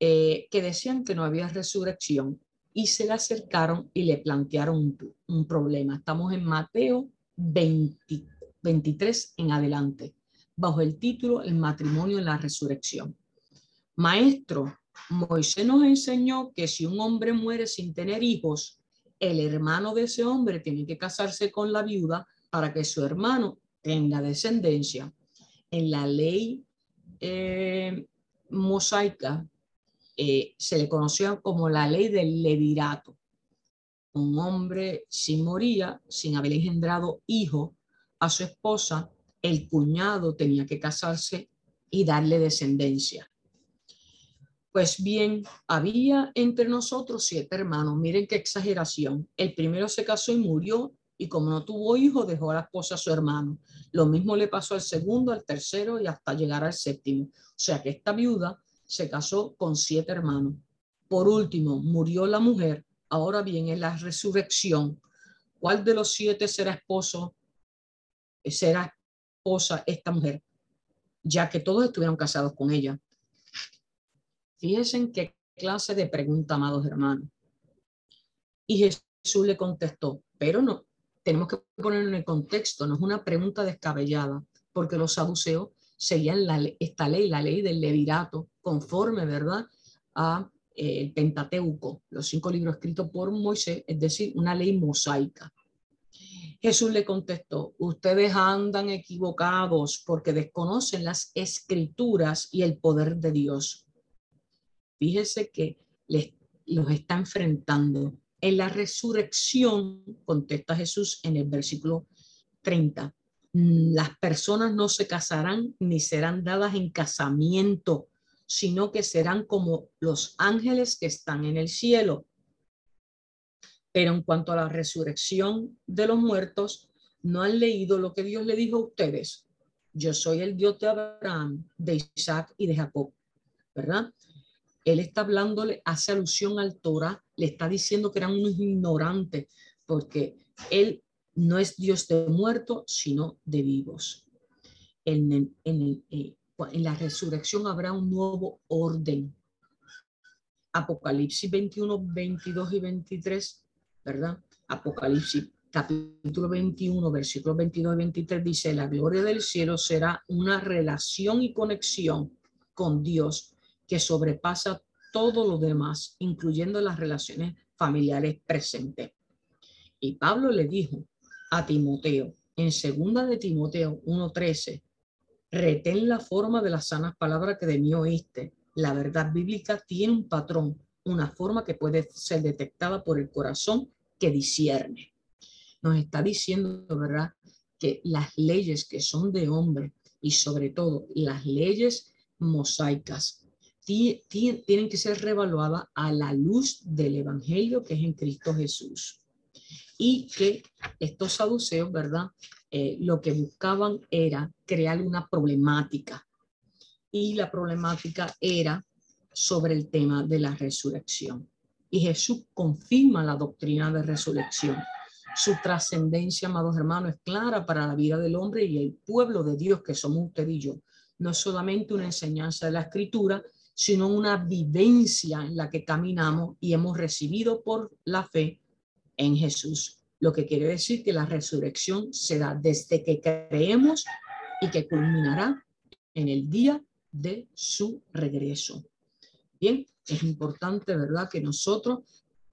eh, que decían que no había resurrección y se le acercaron y le plantearon un, un problema. Estamos en Mateo 20, 23 en adelante, bajo el título El matrimonio en la resurrección. Maestro, Moisés nos enseñó que si un hombre muere sin tener hijos, el hermano de ese hombre tiene que casarse con la viuda para que su hermano tenga descendencia. En la ley eh, mosaica eh, se le conocía como la ley del levirato. Un hombre si moría sin haber engendrado hijo a su esposa, el cuñado tenía que casarse y darle descendencia. Pues bien, había entre nosotros siete hermanos. Miren qué exageración. El primero se casó y murió y como no tuvo hijo, dejó a la esposa a su hermano. Lo mismo le pasó al segundo, al tercero y hasta llegar al séptimo. O sea que esta viuda se casó con siete hermanos. Por último, murió la mujer. Ahora bien, en la resurrección, ¿cuál de los siete será esposo será esposa esta mujer, ya que todos estuvieron casados con ella. Fíjense en qué clase de pregunta, amados hermanos. Y Jesús le contestó, pero no, tenemos que ponerlo en el contexto, no es una pregunta descabellada, porque los saduceos seguían la, esta ley, la ley del levirato, conforme, ¿verdad?, a eh, el Pentateuco, los cinco libros escritos por Moisés, es decir, una ley mosaica. Jesús le contestó, ustedes andan equivocados porque desconocen las escrituras y el poder de Dios. Fíjese que les, los está enfrentando. En la resurrección, contesta Jesús en el versículo 30, las personas no se casarán ni serán dadas en casamiento, sino que serán como los ángeles que están en el cielo. Pero en cuanto a la resurrección de los muertos, no han leído lo que Dios le dijo a ustedes. Yo soy el Dios de Abraham, de Isaac y de Jacob, ¿verdad? Él está hablándole, hace alusión al Torah, le está diciendo que eran unos ignorantes, porque él no es Dios de muertos, sino de vivos. En, eh, en la resurrección habrá un nuevo orden. Apocalipsis 21, 22 y 23 ¿verdad? Apocalipsis capítulo 21, versículos 22 y 23 dice, la gloria del cielo será una relación y conexión con Dios que sobrepasa todo lo demás, incluyendo las relaciones familiares presentes. Y Pablo le dijo a Timoteo, en segunda de Timoteo 1.13, retén la forma de las sanas palabras que de mí oíste. La verdad bíblica tiene un patrón una forma que puede ser detectada por el corazón que discierne. Nos está diciendo, ¿verdad?, que las leyes que son de hombre y sobre todo las leyes mosaicas tienen que ser revaluadas a la luz del Evangelio que es en Cristo Jesús. Y que estos saduceos, ¿verdad? Eh, lo que buscaban era crear una problemática. Y la problemática era sobre el tema de la resurrección. Y Jesús confirma la doctrina de resurrección. Su trascendencia, amados hermanos, es clara para la vida del hombre y el pueblo de Dios que somos usted y yo. No es solamente una enseñanza de la escritura, sino una vivencia en la que caminamos y hemos recibido por la fe en Jesús. Lo que quiere decir que la resurrección se da desde que creemos y que culminará en el día de su regreso. Bien, es importante, ¿verdad?, que nosotros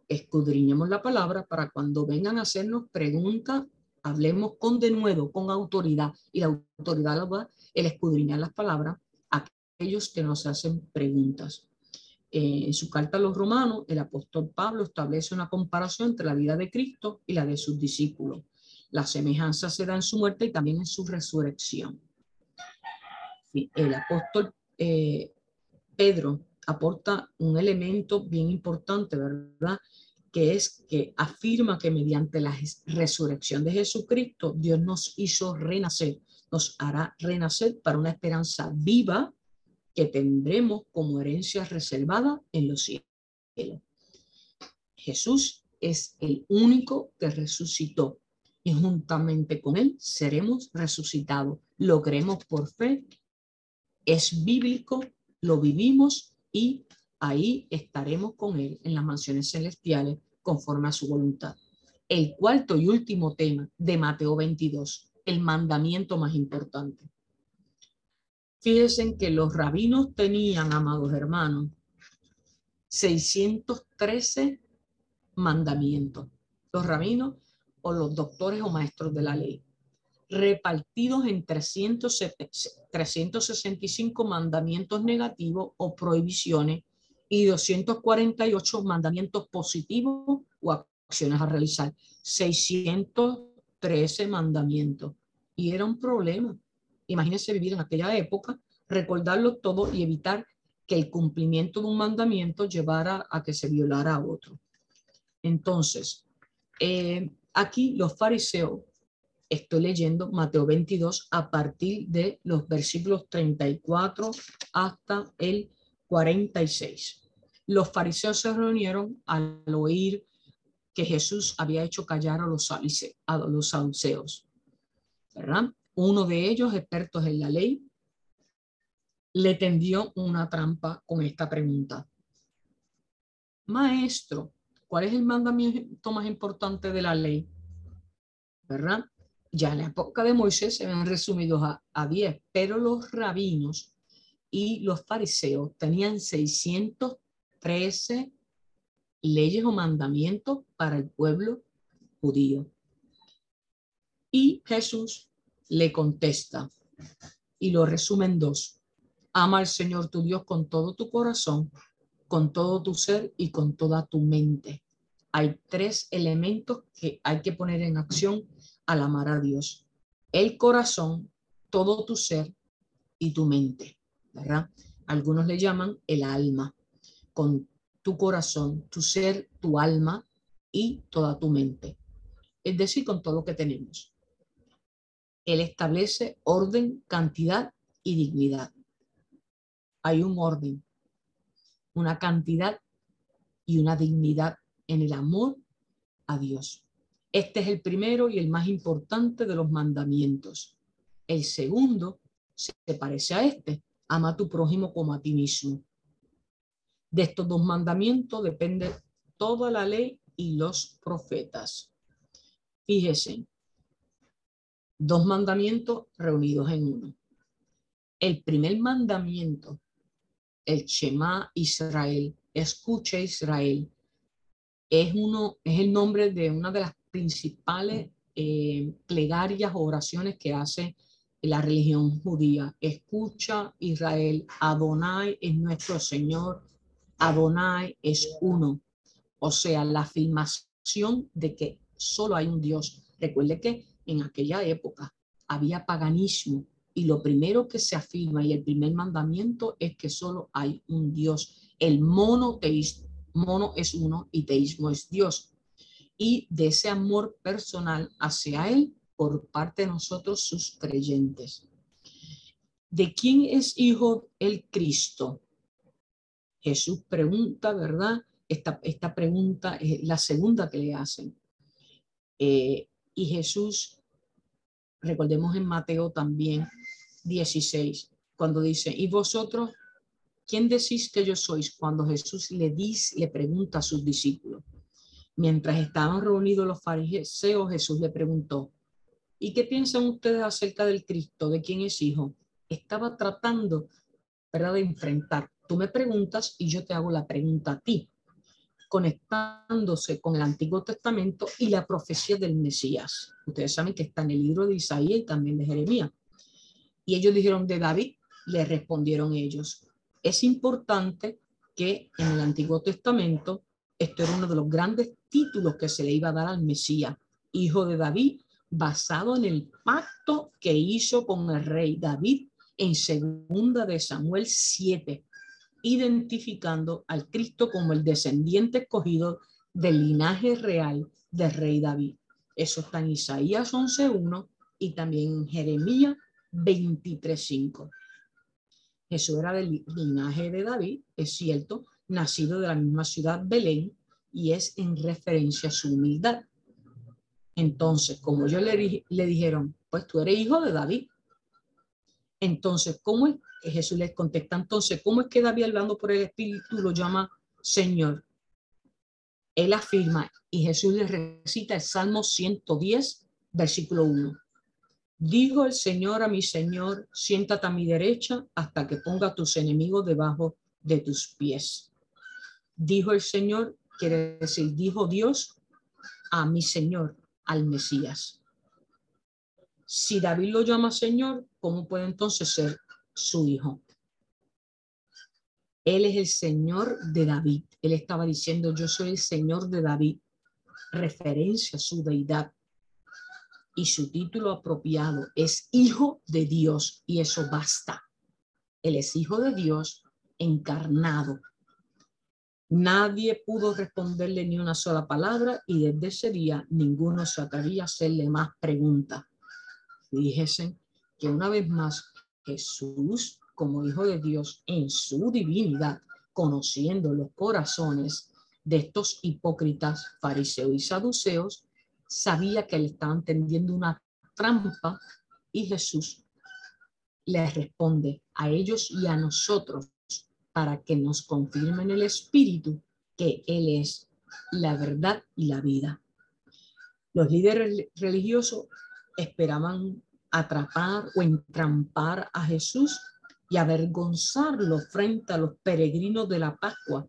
escudriñemos la palabra para cuando vengan a hacernos preguntas, hablemos con de nuevo, con autoridad. Y la autoridad la va el escudriñar las palabras aquellos que nos hacen preguntas. Eh, en su carta a los romanos, el apóstol Pablo establece una comparación entre la vida de Cristo y la de sus discípulos. La semejanza se da en su muerte y también en su resurrección. el apóstol eh, Pedro aporta un elemento bien importante, ¿verdad? Que es que afirma que mediante la resurrección de Jesucristo, Dios nos hizo renacer, nos hará renacer para una esperanza viva que tendremos como herencia reservada en los cielos. Jesús es el único que resucitó y juntamente con él seremos resucitados. Lo creemos por fe, es bíblico, lo vivimos y ahí estaremos con él en las mansiones celestiales conforme a su voluntad. El cuarto y último tema de Mateo 22, el mandamiento más importante. Fíjense que los rabinos tenían, amados hermanos, 613 mandamientos. Los rabinos o los doctores o maestros de la ley, repartidos en 365 mandamientos negativos o prohibiciones y 248 mandamientos positivos o acciones a realizar. 613 mandamientos. Y era un problema Imagínense vivir en aquella época, recordarlo todo y evitar que el cumplimiento de un mandamiento llevara a que se violara a otro. Entonces, eh, aquí los fariseos, estoy leyendo Mateo 22 a partir de los versículos 34 hasta el 46. Los fariseos se reunieron al oír que Jesús había hecho callar a los, a saduceos, ¿verdad? Uno de ellos, expertos en la ley, le tendió una trampa con esta pregunta. Maestro, ¿cuál es el mandamiento más importante de la ley? ¿Verdad? Ya en la época de Moisés se ven resumidos a, a 10, pero los rabinos y los fariseos tenían 613 leyes o mandamientos para el pueblo judío. Y Jesús le contesta y lo resume en dos. Ama al Señor tu Dios con todo tu corazón, con todo tu ser y con toda tu mente. Hay tres elementos que hay que poner en acción al amar a Dios. El corazón, todo tu ser y tu mente. Algunos le llaman el alma, con tu corazón, tu ser, tu alma y toda tu mente. Es decir, con todo lo que tenemos. Él establece orden, cantidad y dignidad. Hay un orden, una cantidad y una dignidad en el amor a Dios. Este es el primero y el más importante de los mandamientos. El segundo se parece a este, ama a tu prójimo como a ti mismo. De estos dos mandamientos depende toda la ley y los profetas. Fíjese, dos mandamientos reunidos en uno. El primer mandamiento, el Shema Israel, escucha Israel, es, uno, es el nombre de una de las principales eh, plegarias o oraciones que hace la religión judía. Escucha Israel, Adonai es nuestro Señor, Adonai es uno. O sea, la afirmación de que solo hay un Dios. Recuerde que en aquella época había paganismo y lo primero que se afirma y el primer mandamiento es que solo hay un Dios. El monoteísmo, mono es uno y teísmo es Dios. Y de ese amor personal hacia Él por parte de nosotros, sus creyentes. ¿De quién es hijo el Cristo? Jesús pregunta, ¿verdad? Esta, pregunta es la segunda que le hacen. Eh, y Jesús recordemos en Mateo también 16, cuando dice, ¿y vosotros quién decís que yo sois? Cuando Jesús le dice, le pregunta a sus discípulos. Mientras estaban reunidos los fariseos, Jesús le preguntó, ¿y qué piensan ustedes acerca del Cristo? ¿De quién es hijo? Estaba tratando ¿verdad? De enfrentar. Tú me preguntas y yo te hago la pregunta a ti, conectándose con el Antiguo Testamento y la profecía del Mesías. Ustedes saben que está en el libro de Isaías y también de Jeremías. Y ellos dijeron de David, le respondieron ellos. Es importante que en el Antiguo Testamento esto era uno de los grandes títulos que se le iba a dar al Mesías, hijo de David, basado en el pacto que hizo con el rey David en segunda de Samuel 7, identificando al Cristo como el descendiente escogido del linaje real del rey David. Eso está en Isaías 11.1 y también en Jeremías 23.5. Jesús era del linaje de David, es cierto, nacido de la misma ciudad Belén, y es en referencia a su humildad. Entonces, como yo le, le dijeron, pues tú eres hijo de David. Entonces, ¿cómo es Jesús les contesta? Entonces, ¿cómo es que David hablando por el Espíritu lo llama Señor? Él afirma y Jesús le recita el Salmo 110, versículo 1. Dijo el Señor a mi Señor, siéntate a mi derecha hasta que ponga a tus enemigos debajo de tus pies. Dijo el Señor, quiere decir, dijo Dios a mi Señor, al Mesías. Si David lo llama Señor, ¿cómo puede entonces ser su hijo? Él es el Señor de David. Él estaba diciendo, yo soy el Señor de David, referencia a su deidad y su título apropiado es Hijo de Dios y eso basta. Él es Hijo de Dios encarnado. Nadie pudo responderle ni una sola palabra y desde ese día ninguno se atrevía a hacerle más preguntas. Fíjese que una vez más Jesús, como Hijo de Dios en su divinidad, conociendo los corazones de estos hipócritas fariseos y saduceos, sabía que le estaban tendiendo una trampa y Jesús les responde a ellos y a nosotros para que nos confirmen el Espíritu que Él es la verdad y la vida. Los líderes religiosos esperaban atrapar o entrampar a Jesús y avergonzarlo frente a los peregrinos de la Pascua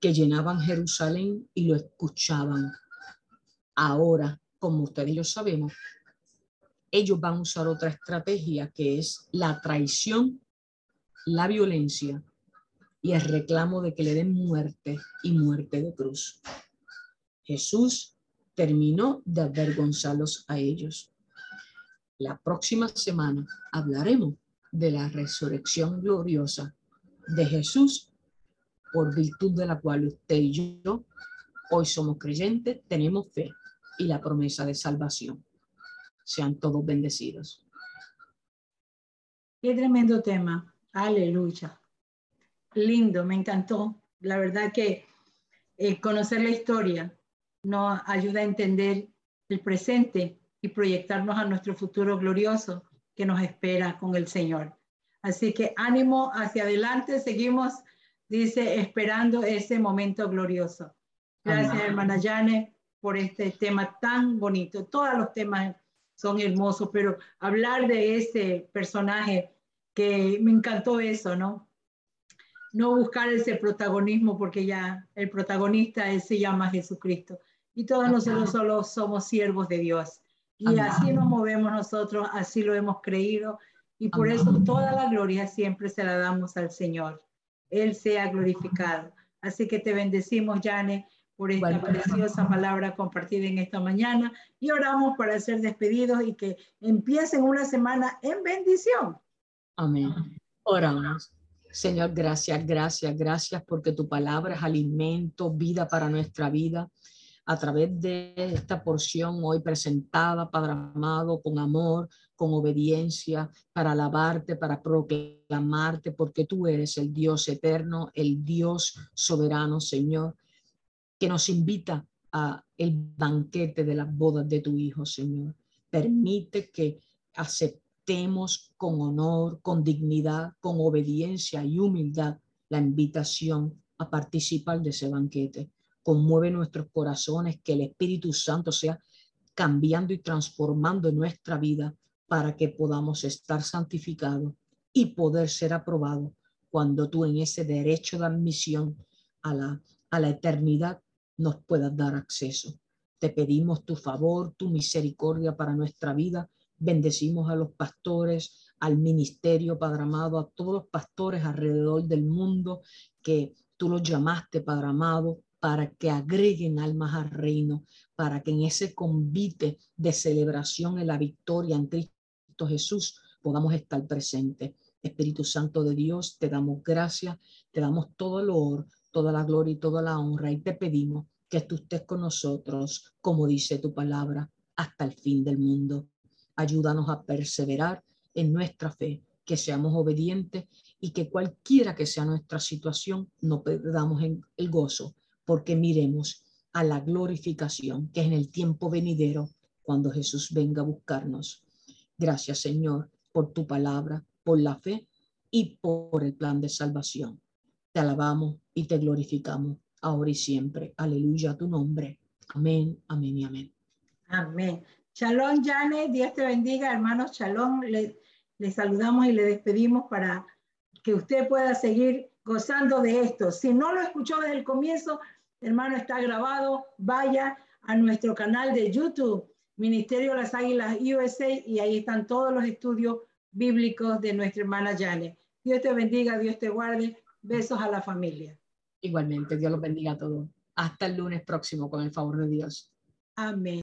que llenaban Jerusalén y lo escuchaban. Ahora, como ustedes y yo sabemos, ellos van a usar otra estrategia que es la traición, la violencia y el reclamo de que le den muerte y muerte de cruz. Jesús terminó de avergonzarlos a ellos. La próxima semana hablaremos de la resurrección gloriosa de Jesús, por virtud de la cual usted y yo hoy somos creyentes, tenemos fe y la promesa de salvación. Sean todos bendecidos. Qué tremendo tema. Aleluya. Lindo, me encantó. La verdad que eh, conocer la historia nos ayuda a entender el presente y proyectarnos a nuestro futuro glorioso que nos espera con el Señor. Así que ánimo hacia adelante, seguimos, dice, esperando ese momento glorioso. Gracias, hermana Yane, por este tema tan bonito. Todos los temas son hermosos, pero hablar de ese personaje que me encantó eso, ¿no? No buscar ese protagonismo porque ya el protagonista él se llama Jesucristo y todos nosotros solo somos siervos de Dios. Y así nos movemos nosotros, así lo hemos creído y por eso toda la gloria siempre se la damos al Señor. Él sea glorificado. Así que te bendecimos, Jane, por esta preciosa palabra compartida en esta mañana y oramos para ser despedidos y que empiecen una semana en bendición. Amén. Oramos. Señor, gracias, gracias, gracias porque tu palabra es alimento, vida para nuestra vida. A través de esta porción hoy presentada, Padre amado, con amor, con obediencia, para alabarte, para proclamarte, porque tú eres el Dios eterno, el Dios soberano, Señor que nos invita a el banquete de las bodas de tu Hijo, Señor. Permite que aceptemos con honor, con dignidad, con obediencia y humildad la invitación a participar de ese banquete. Conmueve nuestros corazones, que el Espíritu Santo sea cambiando y transformando nuestra vida para que podamos estar santificados y poder ser aprobados cuando tú en ese derecho de admisión a la, a la eternidad nos puedas dar acceso. Te pedimos tu favor, tu misericordia para nuestra vida. Bendecimos a los pastores, al ministerio, Padre amado, a todos los pastores alrededor del mundo que tú los llamaste, Padre amado, para que agreguen almas al reino, para que en ese convite de celebración en la victoria en Cristo Jesús podamos estar presentes. Espíritu Santo de Dios, te damos gracias, te damos todo el honor, toda la gloria y toda la honra y te pedimos que tú estés con nosotros, como dice tu palabra, hasta el fin del mundo. Ayúdanos a perseverar en nuestra fe, que seamos obedientes y que cualquiera que sea nuestra situación, no perdamos el gozo porque miremos a la glorificación que es en el tiempo venidero cuando Jesús venga a buscarnos. Gracias Señor por tu palabra, por la fe y por el plan de salvación. Te alabamos y te glorificamos ahora y siempre. Aleluya a tu nombre. Amén, amén y amén. Amén. Shalom, Jane. Dios te bendiga, hermanos. Shalom. Le, le saludamos y le despedimos para que usted pueda seguir gozando de esto. Si no lo escuchó desde el comienzo, hermano, está grabado. Vaya a nuestro canal de YouTube, Ministerio de las Águilas USA, y ahí están todos los estudios bíblicos de nuestra hermana Jane. Dios te bendiga, Dios te guarde. Besos a la familia. Igualmente, Dios los bendiga a todos. Hasta el lunes próximo, con el favor de Dios. Amén.